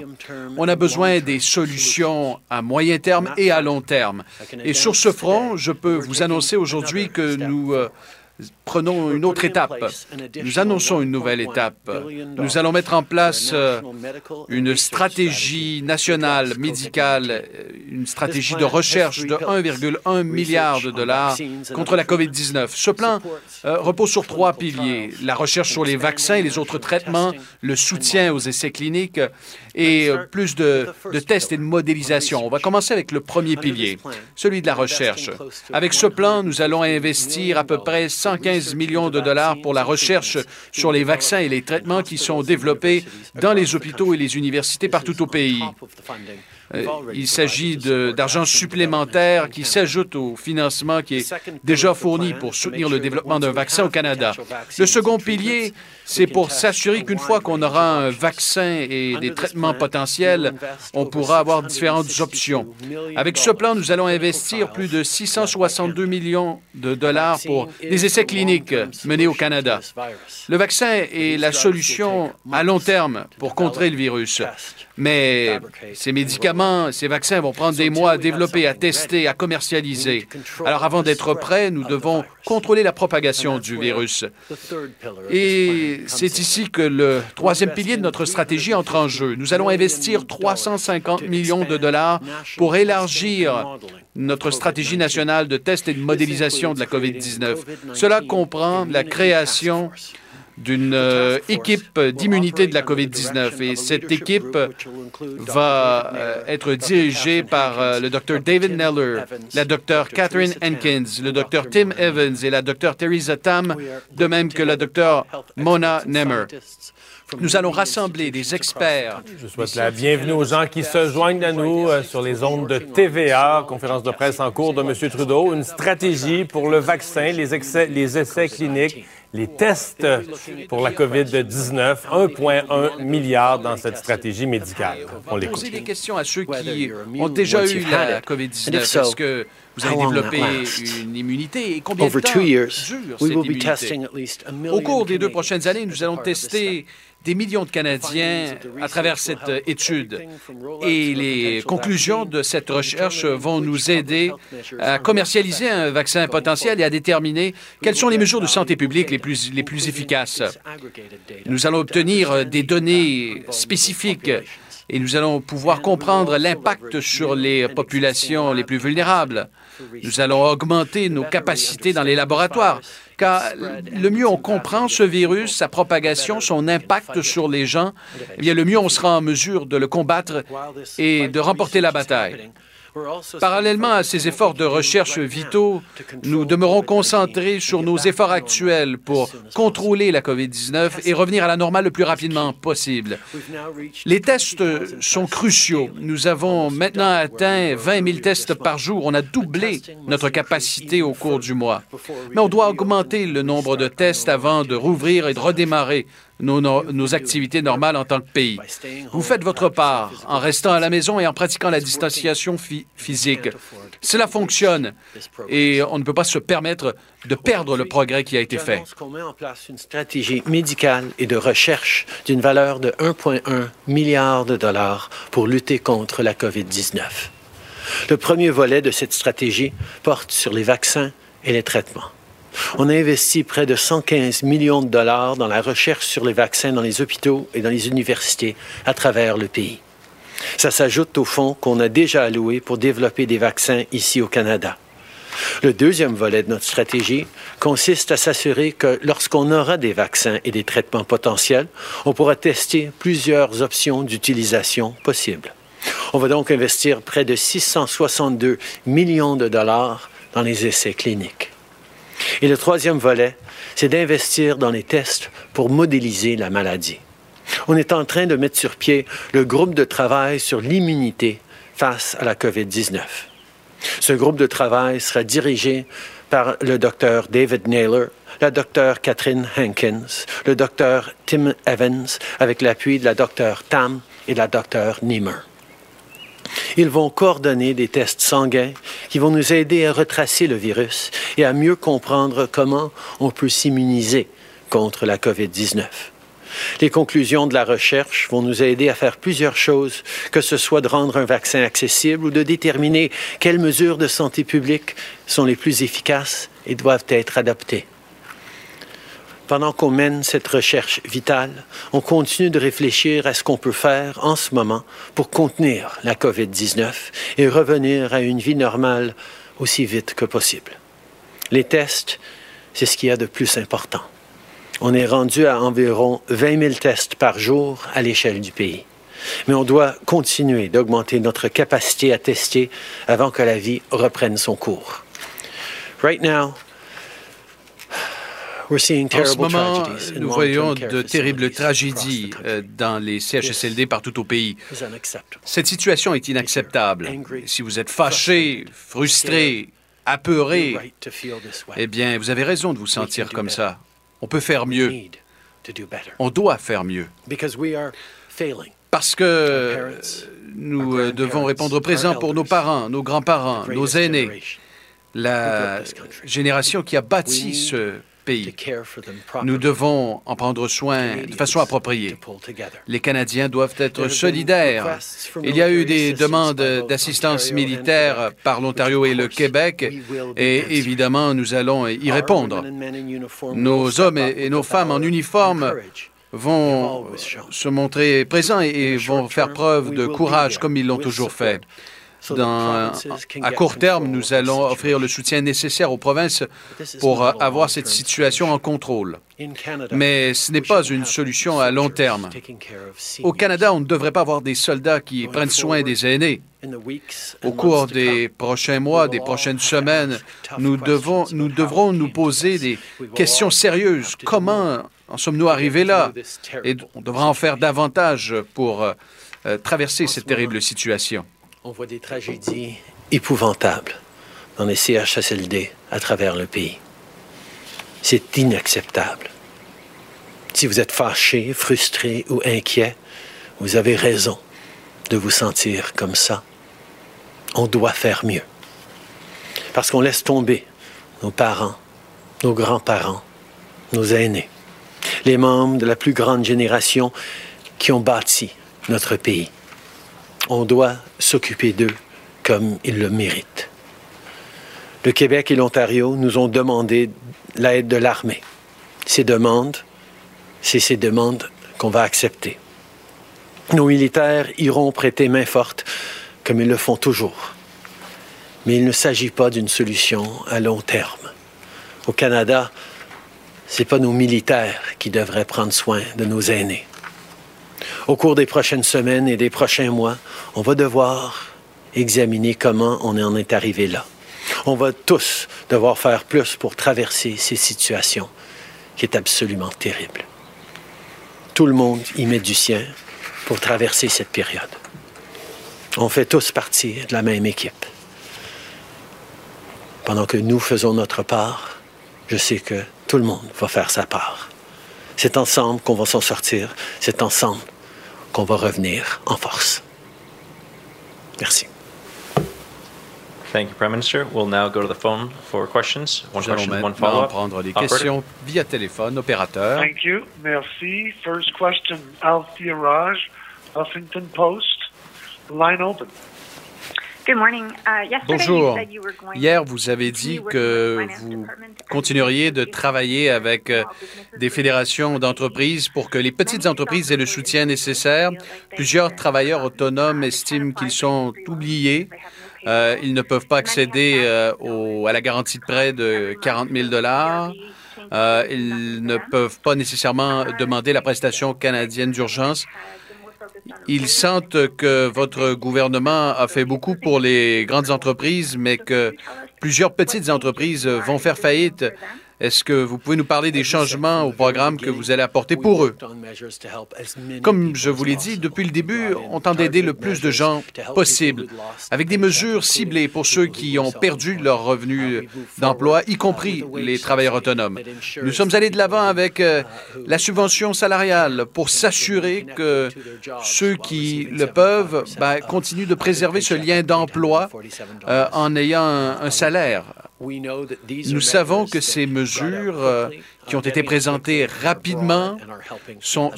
On a besoin des solutions à moyen terme et à long terme. Et sur ce front, je peux vous annoncer aujourd'hui que nous euh, prenons une autre étape. Nous annonçons une nouvelle étape. Nous allons mettre en place euh, une stratégie nationale médicale, euh, une stratégie de recherche de 1,1 milliard de dollars contre la COVID-19. Ce plan euh, repose sur trois piliers. La recherche sur les vaccins et les autres traitements, le soutien aux essais cliniques et plus de, de tests et de modélisation. On va commencer avec le premier pilier, celui de la recherche. Avec ce plan, nous allons investir à peu près 115 millions de dollars pour la recherche sur les vaccins et les traitements qui sont développés dans les hôpitaux et les universités partout au pays. Euh, il s'agit d'argent supplémentaire qui s'ajoute au financement qui est déjà fourni pour soutenir le développement d'un vaccin au Canada. Le second pilier, c'est pour s'assurer qu'une fois qu'on aura un vaccin et des traitements potentiels, on pourra avoir différentes options. Avec ce plan, nous allons investir plus de 662 millions de dollars pour des essais cliniques menés au Canada. Le vaccin est la solution à long terme pour contrer le virus. Mais ces médicaments, ces vaccins vont prendre des mois à développer, à tester, à commercialiser. Alors avant d'être prêts, nous devons contrôler la propagation du virus. Et c'est ici que le troisième pilier de notre stratégie entre en jeu. Nous allons investir 350 millions de dollars pour élargir notre stratégie nationale de test et de modélisation de la COVID-19. Cela comprend la création d'une euh, équipe d'immunité de la COVID-19. Et cette équipe va euh, être dirigée par euh, le Dr David Neller, la Dr Catherine Hankins, le Dr Tim Evans et la Dr Theresa Tam, de même que la Dr Mona Nemmer. Nous allons rassembler des experts. Je souhaite la bienvenue aux gens qui se joignent à nous sur les ondes de TVA, conférence de presse en cours de M. Trudeau, une stratégie pour le vaccin, les, les essais cliniques les tests pour la COVID-19, 1,1 milliard dans cette stratégie médicale. On va poser des questions à ceux qui ont déjà eu la COVID-19. Est-ce que vous avez développé une immunité et combien de temps dure cette immunité? Au cours des deux prochaines années, nous allons tester des millions de Canadiens à travers cette étude. Et les conclusions de cette recherche vont nous aider à commercialiser un vaccin potentiel et à déterminer quelles sont les mesures de santé publique les plus, les plus efficaces. Nous allons obtenir des données spécifiques et nous allons pouvoir comprendre l'impact sur les populations les plus vulnérables. Nous allons augmenter nos capacités dans les laboratoires, car le mieux on comprend ce virus, sa propagation, son impact sur les gens, eh bien, le mieux on sera en mesure de le combattre et de remporter la bataille. Parallèlement à ces efforts de recherche vitaux, nous demeurons concentrés sur nos efforts actuels pour contrôler la COVID-19 et revenir à la normale le plus rapidement possible. Les tests sont cruciaux. Nous avons maintenant atteint 20 000 tests par jour. On a doublé notre capacité au cours du mois. Mais on doit augmenter le nombre de tests avant de rouvrir et de redémarrer nos, activités normales en tant que pays. Vous faites votre part en restant à la maison et en pratiquant la distanciation physique. Cela fonctionne et on ne peut pas se permettre de perdre le progrès qui a été fait. On met en place une stratégie médicale et de recherche d'une valeur de 1,1 milliard de dollars pour lutter contre la COVID-19. Le premier volet de cette stratégie porte sur les vaccins et les traitements. On a investi près de 115 millions de dollars dans la recherche sur les vaccins dans les hôpitaux et dans les universités à travers le pays. Ça s'ajoute aux fonds qu'on a déjà alloués pour développer des vaccins ici au Canada. Le deuxième volet de notre stratégie consiste à s'assurer que lorsqu'on aura des vaccins et des traitements potentiels, on pourra tester plusieurs options d'utilisation possibles. On va donc investir près de 662 millions de dollars dans les essais cliniques. Et le troisième volet, c'est d'investir dans les tests pour modéliser la maladie. On est en train de mettre sur pied le groupe de travail sur l'immunité face à la COVID-19. Ce groupe de travail sera dirigé par le docteur David Naylor, la docteure Catherine Hankins, le docteur Tim Evans, avec l'appui de la docteure Tam et la docteure Niemer. Ils vont coordonner des tests sanguins qui vont nous aider à retracer le virus et à mieux comprendre comment on peut s'immuniser contre la COVID-19. Les conclusions de la recherche vont nous aider à faire plusieurs choses, que ce soit de rendre un vaccin accessible ou de déterminer quelles mesures de santé publique sont les plus efficaces et doivent être adoptées. Pendant qu'on mène cette recherche vitale, on continue de réfléchir à ce qu'on peut faire en ce moment pour contenir la COVID-19 et revenir à une vie normale aussi vite que possible. Les tests, c'est ce qu'il y a de plus important. On est rendu à environ 20 000 tests par jour à l'échelle du pays. Mais on doit continuer d'augmenter notre capacité à tester avant que la vie reprenne son cours. Right now, en ce moment, nous voyons de terribles tragédies euh, dans les CHSLD partout au pays. Cette situation est inacceptable. Si vous êtes fâché, frustré, apeuré, eh bien, vous avez raison de vous sentir comme ça. On peut faire mieux. On doit faire mieux. Parce que nous euh, devons répondre présent pour nos parents, nos grands-parents, nos aînés, la génération qui a bâti ce pays. Nous devons en prendre soin de façon appropriée. Les Canadiens doivent être solidaires. Il y a eu des demandes d'assistance militaire par l'Ontario et le Québec, et évidemment, nous allons y répondre. Nos hommes et nos femmes en uniforme vont se montrer présents et vont faire preuve de courage comme ils l'ont toujours fait à court terme, nous allons offrir le soutien nécessaire aux provinces pour euh, avoir cette situation en contrôle. Mais ce n'est pas une solution à long terme. Au Canada, on ne devrait pas avoir des soldats qui prennent soin des aînés. Au cours des prochains mois, des prochaines semaines, nous, devons, nous devrons nous poser des questions sérieuses. Comment en sommes-nous arrivés là? Et on devra en faire davantage pour euh, euh, traverser cette terrible situation on voit des tragédies épouvantables dans les CHSLD à travers le pays. C'est inacceptable. Si vous êtes fâché, frustré ou inquiet, vous avez raison de vous sentir comme ça. On doit faire mieux. Parce qu'on laisse tomber nos parents, nos grands-parents, nos aînés, les membres de la plus grande génération qui ont bâti notre pays on doit s'occuper d'eux comme ils le méritent. Le Québec et l'Ontario nous ont demandé l'aide de l'armée. Ces demandes, c'est ces demandes qu'on va accepter. Nos militaires iront prêter main forte comme ils le font toujours. Mais il ne s'agit pas d'une solution à long terme. Au Canada, ce n'est pas nos militaires qui devraient prendre soin de nos aînés. Au cours des prochaines semaines et des prochains mois, on va devoir examiner comment on en est arrivé là. On va tous devoir faire plus pour traverser ces situations qui est absolument terrible. Tout le monde y met du sien pour traverser cette période. On fait tous partie de la même équipe. Pendant que nous faisons notre part, je sais que tout le monde va faire sa part. C'est ensemble qu'on va s'en sortir. C'est ensemble qu'on va revenir en force. Merci. Thank you, Prime Minister. We'll now go to the phone for questions. One question, one follow-up. prendre les questions via téléphone. Opérateur. Thank you. Merci. First question, Althea Raj, Huffington Post. line open. Uh, Bonjour. Hier, vous avez dit que vous continueriez de travailler avec euh, des fédérations d'entreprises pour que les petites entreprises aient le soutien nécessaire. Plusieurs travailleurs autonomes estiment qu'ils sont oubliés. Euh, ils ne peuvent pas accéder euh, à la garantie de prêt de 40 000 dollars. ils ne peuvent pas nécessairement demander la prestation canadienne d'urgence. Ils sentent que votre gouvernement a fait beaucoup pour les grandes entreprises, mais que plusieurs petites entreprises vont faire faillite. Est-ce que vous pouvez nous parler des changements au programme que vous allez apporter pour eux? Comme je vous l'ai dit, depuis le début, on tente d'aider le plus de gens possible, avec des mesures ciblées pour ceux qui ont perdu leur revenu d'emploi, y compris les travailleurs autonomes. Nous sommes allés de l'avant avec euh, la subvention salariale pour s'assurer que ceux qui le peuvent ben, continuent de préserver ce lien d'emploi euh, en ayant un, un salaire. Nous savons que ces mesures euh, qui ont été présentées rapidement sont,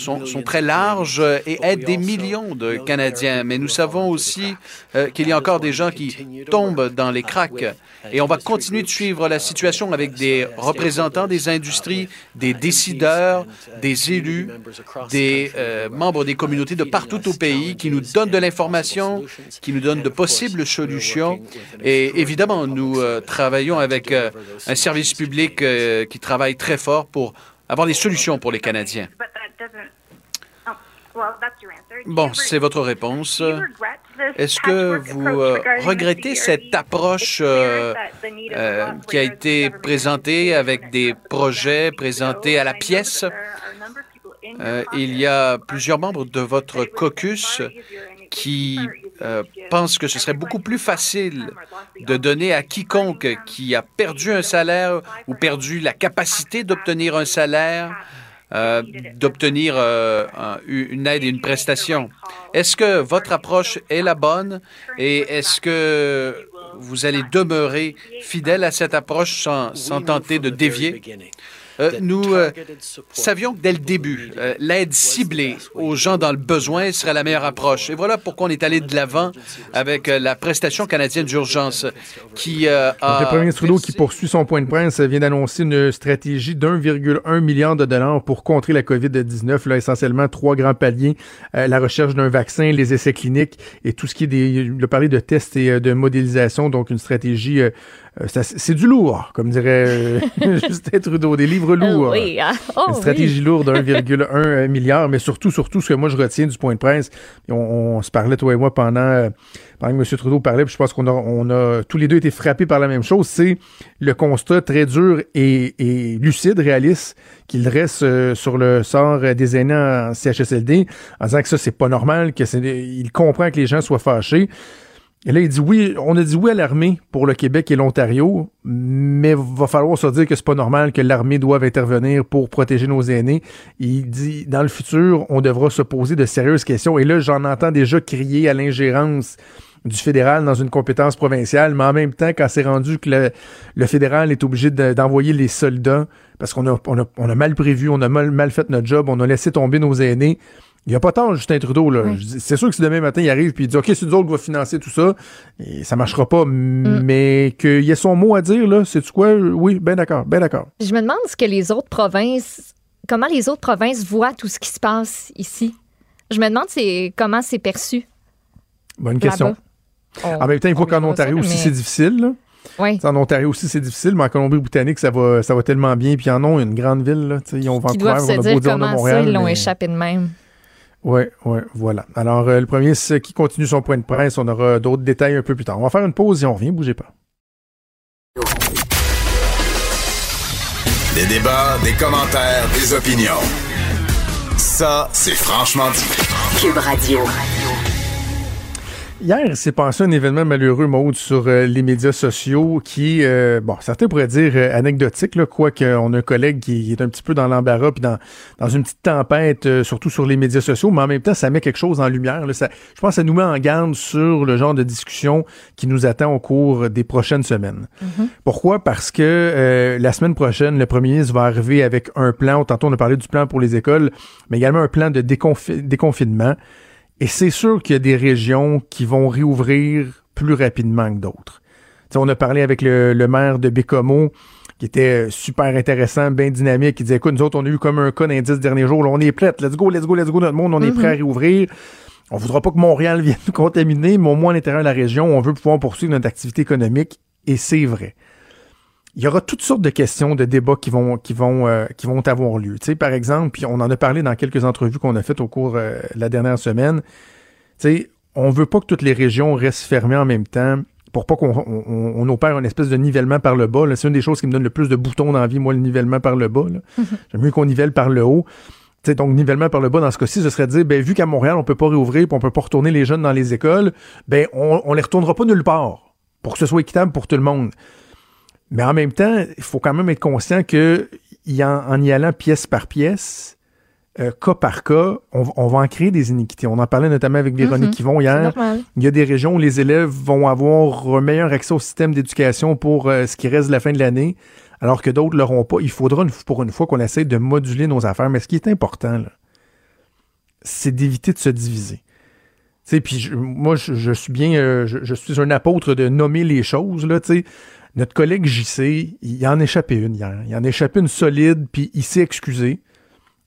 très larges et aident des millions de Canadiens. Mais nous savons aussi euh, qu'il y a encore des gens qui tombent dans les cracks. Et on va continuer de suivre la situation avec des représentants des industries, des décideurs, des élus, des euh, membres des communautés de partout au pays qui nous donnent de l'information, qui nous donnent de possibles solutions. Et évidemment, nous euh, travaillons avec un service public qui travaille très fort pour avoir des solutions pour les Canadiens. Bon, c'est votre réponse. Est-ce que vous euh, regrettez cette approche euh, euh, qui a été présentée avec des projets présentés à la pièce? Il y a plusieurs membres de votre caucus qui euh, pensent que ce serait beaucoup plus facile de donner à quiconque qui a perdu un salaire ou perdu la capacité d'obtenir un salaire euh, d'obtenir euh, un- une aide et une prestation. Est-ce que votre approche est la bonne et est-ce que vous allez demeurer fidèle à cette approche sans, sans tenter de dévier? Euh, nous euh, savions que dès le début, euh, l'aide ciblée aux gens dans le besoin serait la meilleure approche. Et voilà pourquoi on est allé de l'avant avec euh, la prestation canadienne d'urgence qui euh, Donc, a... le premier ministre Trudeau qui poursuit son point de presse vient d'annoncer une stratégie d'1,1 milliard de dollars pour contrer la COVID-19. Là, essentiellement, trois grands paliers. Euh, la recherche d'un vaccin, les essais cliniques et tout ce qui est des... Il a parlé de tests et de modélisation. Donc, une stratégie... euh, euh, c'est du lourd, comme dirait euh, Justin Trudeau. Des livres lourds. oui, hein? Oh, une stratégie oui. lourde, 1,1 milliard. Mais surtout, surtout, ce que moi, je retiens du point de presse, on, on se parlait, toi et moi, pendant... euh, pendant que M. Trudeau parlait, puis je pense qu'on a, on a tous les deux été frappés par la même chose, c'est le constat très dur et, et lucide, réaliste, qu'il reste euh, sur le sort euh, des aînés en CHSLD, en disant que ça, c'est pas normal, que c'est, il comprend que les gens soient fâchés. Et là, il dit oui, on a dit oui à l'armée pour le Québec et l'Ontario, mais va falloir se dire que c'est pas normal que l'armée doive intervenir pour protéger nos aînés. Il dit dans le futur, on devra se poser de sérieuses questions. Et là, j'en entends déjà crier à l'ingérence du fédéral dans une compétence provinciale, mais en même temps, quand c'est rendu que le, fédéral est obligé de- d'envoyer les soldats parce qu'on a, mal prévu, on a mal fait notre job, on a laissé tomber nos aînés. Il n'y a pas tort, Justin Trudeau. là. C'est sûr que si demain matin, il arrive et il dit OK, c'est nous autres qui va financer tout ça, et ça marchera pas, mais qu'il y ait son mot à dire, là, c'est quoi? Oui, ben d'accord, ben d'accord. Je me demande ce que les autres provinces, comment les autres provinces voient tout ce qui se passe ici. Je me demande c'est comment c'est perçu. Bonne question. On- En même temps, il faut qu'en ça, Ontario aussi, mais- c'est difficile. là. Oui. En Ontario aussi, c'est difficile, mais en Colombie-Britannique, ça va, ça va tellement bien. Puis en ont une grande ville. Là, ils ont Vancouver, on a beau dire on a comment ça, Montréal. ils l'ont mais- échappé de même. Oui, oui, voilà. Alors, euh, le premier, c'est qui continue son point de presse. On aura d'autres détails un peu plus tard. On va faire une pause et on revient. Bougez pas. Des débats, des commentaires, des opinions. Ça, c'est franchement dit. Cube Radio. Hier, il s'est passé un événement malheureux, Maude, sur euh, les médias sociaux qui, euh, bon, certains pourraient dire euh, anecdotique, quoique on a un collègue qui est un petit peu dans l'embarras puis dans, dans une petite tempête, euh, surtout sur les médias sociaux, mais en même temps, ça met quelque chose en lumière. là. Ça, je pense que ça nous met en garde sur le genre de discussion qui nous attend au cours des prochaines semaines. Pourquoi? Parce que euh, la semaine prochaine, le premier ministre va arriver avec un plan. Tantôt, on a parlé du plan pour les écoles, mais également un plan de déconfi- déconfinement. Et c'est sûr qu'il y a des régions qui vont réouvrir plus rapidement que d'autres. Tu sais, on a parlé avec le, le maire de Bécomo, qui était super intéressant, bien dynamique, qui disait, écoute, nous autres, on a eu comme un cas d'indice dernier jour, là, on est prêts, let's go, let's go, let's go, notre monde, on est Mhm. prêt à réouvrir. On voudra pas que Montréal vienne nous contaminer, mais au moins à l'intérieur de la région, on veut pouvoir poursuivre notre activité économique, et c'est vrai il y aura toutes sortes de questions, de débats qui vont, qui vont, euh, qui vont avoir lieu. Tu sais, par exemple, puis on en a parlé dans quelques entrevues qu'on a faites au cours euh, de la dernière semaine. Tu sais, on veut pas que toutes les régions restent fermées en même temps pour pas qu'on on, on opère une espèce de nivellement par le bas. C'est une des choses qui me donne le plus de boutons dans la vie, moi, le nivellement par le bas. là. J'aime mieux qu'on nivelle par le haut. Tu sais, donc, nivellement par le bas, dans ce cas-ci, ce serait de dire, ben, vu qu'à Montréal, on peut pas réouvrir, puis on peut pas retourner les jeunes dans les écoles, ben, on, on les retournera pas nulle part pour que ce soit équitable pour tout le monde. Mais en même temps, il faut quand même être conscient que y en, en y allant pièce par pièce, euh, cas par cas, on, on va en créer des iniquités. On en parlait notamment avec Véronique Mhm. Yvon hier. Il y a des régions où les élèves vont avoir un meilleur accès au système d'éducation pour euh, ce qui reste de la fin de l'année, alors que d'autres ne l'auront pas. Il faudra une- pour une fois qu'on essaie de moduler nos affaires. Mais ce qui est important, c'est d'éviter de se diviser. Puis je- moi, je, je suis bien, euh, je, je suis un apôtre de nommer les choses, là, tu sais. Notre collègue JC, il en a échappé une hier. Il en a échappé une solide, puis il s'est excusé.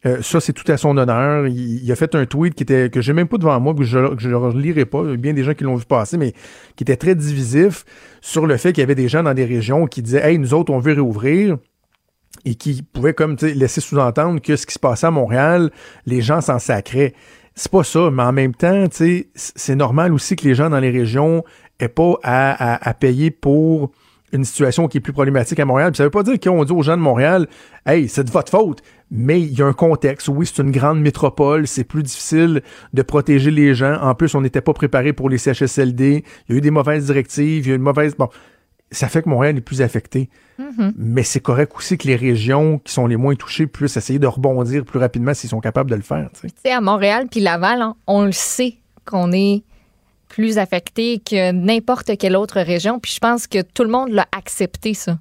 Euh, ça, c'est tout à son honneur. Il, a fait un tweet qui était que j'ai même pas devant moi, que je ne relirai pas. Il y a bien des gens qui l'ont vu passer, mais qui était très divisif sur le fait qu'il y avait des gens dans des régions qui disaient Hey, nous autres, on veut réouvrir et qui pouvaient comme laisser sous-entendre que ce qui se passait à Montréal, les gens s'en sacraient. C'est pas ça, mais en même temps, c'est normal aussi que les gens dans les régions aient pas à payer pour une situation qui est plus problématique à Montréal. Puis ça veut pas dire qu'on dit aux gens de Montréal, hey, c'est de votre faute. Mais il y a un contexte. Oui, c'est une grande métropole. C'est plus difficile de protéger les gens. En plus, on n'était pas préparé pour les CHSLD. Il y a eu des mauvaises directives. Il y a eu une mauvaise. Bon, ça fait que Montréal est plus affecté. Mhm. Mais c'est correct aussi que les régions qui sont les moins touchées puissent essayer de rebondir plus rapidement s'ils sont capables de le faire. tu sais. Tu sais, à Montréal puis Laval, hein, on le sait qu'on est plus affecté que n'importe quelle autre région. Puis je pense que tout le monde l'a accepté, ça.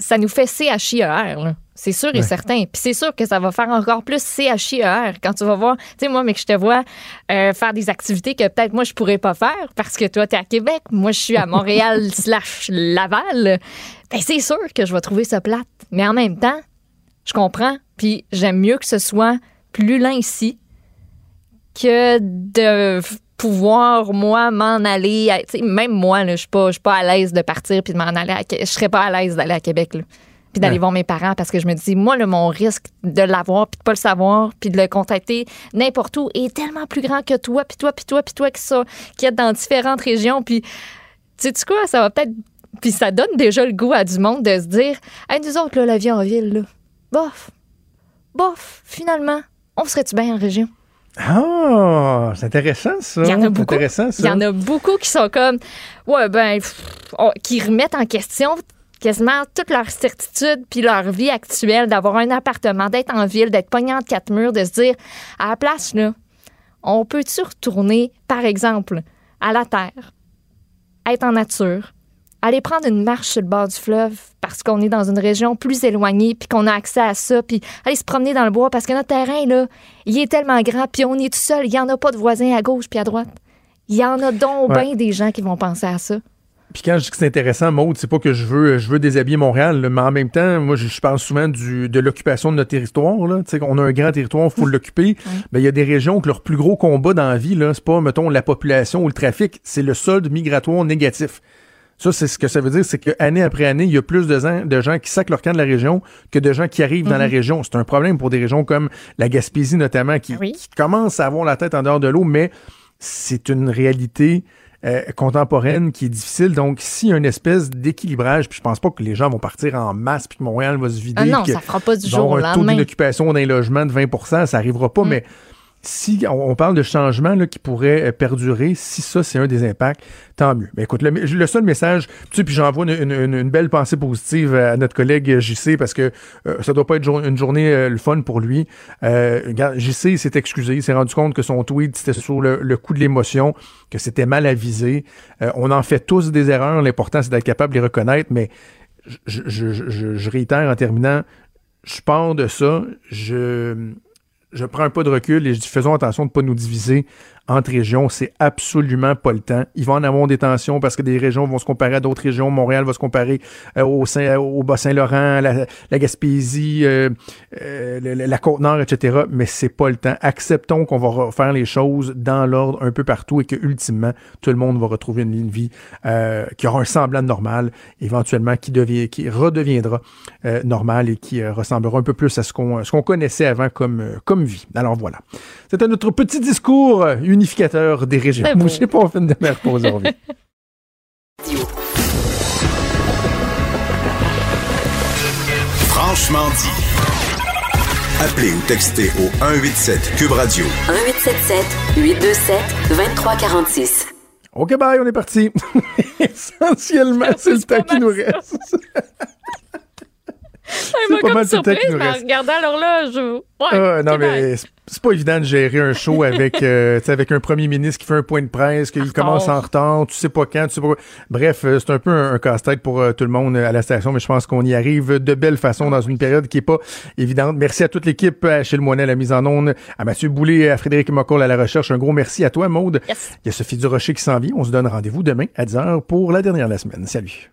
Ça nous fait CHIER, là. C'est sûr et Ouais. certain. Puis c'est sûr que ça va faire encore plus CHIER quand tu vas voir. Tu sais, moi, mais que je te vois euh, faire des activités que peut-être moi, je pourrais pas faire parce que toi, tu es à Québec. Moi, je suis à Montréal slash Laval. Ben, c'est sûr que je vais trouver ça plate. Mais en même temps, je comprends. Puis j'aime mieux que ce soit plus lent ici que de pouvoir, moi, m'en aller. à- même moi, je suis pas, pas à l'aise de partir puis de m'en aller. Je serais pas à l'aise d'aller à Québec. là, puis d'aller Ouais. voir mes parents parce que je me dis, moi, là, mon risque de l'avoir puis de pas le savoir puis de le contacter n'importe où est tellement plus grand que toi, puis toi, puis toi, puis toi qui, ça, qui est dans différentes régions. Puis, tu sais quoi, ça va peut-être. Puis ça donne déjà le goût à du monde de se dire, hey, nous autres, là, la vie en ville, là, bof, bof, finalement, on serait-tu bien en région? Ah, c'est intéressant ça. Il y en a beaucoup. Il y en a beaucoup qui sont comme, ouais, ben, pff, qui remettent en question quasiment toute leur certitude puis leur vie actuelle d'avoir un appartement, d'être en ville, d'être pogné entre quatre murs, de se dire, à la place, là, on peut-tu retourner, par exemple, à la terre, être en nature, aller prendre une marche sur le bord du fleuve parce qu'on est dans une région plus éloignée puis qu'on a accès à ça puis aller se promener dans le bois parce que notre terrain là, il est tellement grand puis on est tout seul, il y en a pas de voisins à gauche puis à droite. Il y en a donc Ouais. bien des gens qui vont penser à ça. Puis quand je dis que c'est intéressant, Maude, c'est pas que je veux, je veux déshabiller Montréal, là, mais en même temps, moi, je, je parle souvent du, de l'occupation de notre territoire. Là. Tu sais, on a un grand territoire, il faut l'occuper. Ben, il y a des régions que leur plus gros combat dans la vie, là, c'est pas, mettons, la population ou le trafic, c'est le solde migratoire négatif. Ça, c'est ce que ça veut dire, c'est qu'année après année, il y a plus de gens, de gens qui sacent leur camp de la région que de gens qui arrivent dans la Mhm. région. C'est un problème pour des régions comme la Gaspésie notamment, qui, qui commencent à avoir la tête en dehors de l'eau, mais c'est une réalité euh, contemporaine qui est difficile. Donc, s'il y a une espèce d'équilibrage, puis je pense pas que les gens vont partir en masse, puis que Montréal va se vider. Ah non, que ça fera pas du jour au un taux lendemain. d'inoccupation d'un logement de 20 ça arrivera pas, mais si on, parle de changements là, qui pourraient euh, perdurer, si ça, c'est un des impacts, tant mieux. Mais écoute, le, seul message, tu sais, puis j'envoie une, belle pensée positive à notre collègue JC parce que euh, ça doit pas être une journée euh, le fun pour lui. Euh, JC s'est excusé, il s'est rendu compte que son tweet, c'était sur le, coup de l'émotion, que c'était mal avisé. Euh, on en fait tous des erreurs, l'important c'est d'être capable de les reconnaître, mais je- je- je- je réitère en terminant, je pars de ça, je je prends un pas de recul et je dis faisons attention de ne pas nous diviser entre régions. C'est absolument pas le temps. Il va en avoir des tensions parce que des régions vont se comparer à d'autres régions. Montréal va se comparer euh, au, Saint, au Bas-Saint-Laurent, la, Gaspésie, euh, euh, la, Côte-Nord, etc. Mais c'est pas le temps. Acceptons qu'on va faire les choses dans l'ordre un peu partout et que ultimement tout le monde va retrouver une vie euh, qui aura un semblant de normal, éventuellement qui, devient, qui redeviendra euh, normal et qui euh, ressemblera un peu plus à ce qu'on ce qu'on connaissait avant comme, euh, comme vie. Alors voilà. C'était notre petit discours unificateur des régions. Je sais pas, on fait une dernière pause aujourd'hui. Franchement dit. Appelez ou textez au 187 Cube Radio. 1877 827 2346. OK, bye, on est parti. Essentiellement, c'est le temps qui nous reste. Ça C'est pas mal surprise, en regardant l'horloge. Ouais, Ah, non, mais c'est- pas évident de gérer un show avec, euh, avec un premier ministre qui fait un point de presse, qu'il commence en retard, tu sais pas quand, tu sais pas. Bref, euh, c'est un peu un, un casse-tête pour euh, tout le monde à la station, mais je pense qu'on y arrive de belle façon dans une période qui est pas évidente. Merci à toute l'équipe, à Achille Moinet à la mise en onde, à Mathieu Boulay, à Frédéric Mocoll à la recherche. Un gros merci à toi, Maude. Il y a Sophie Durocher qui s'en vient. On se donne rendez-vous demain à 10h pour la dernière de la semaine. Salut.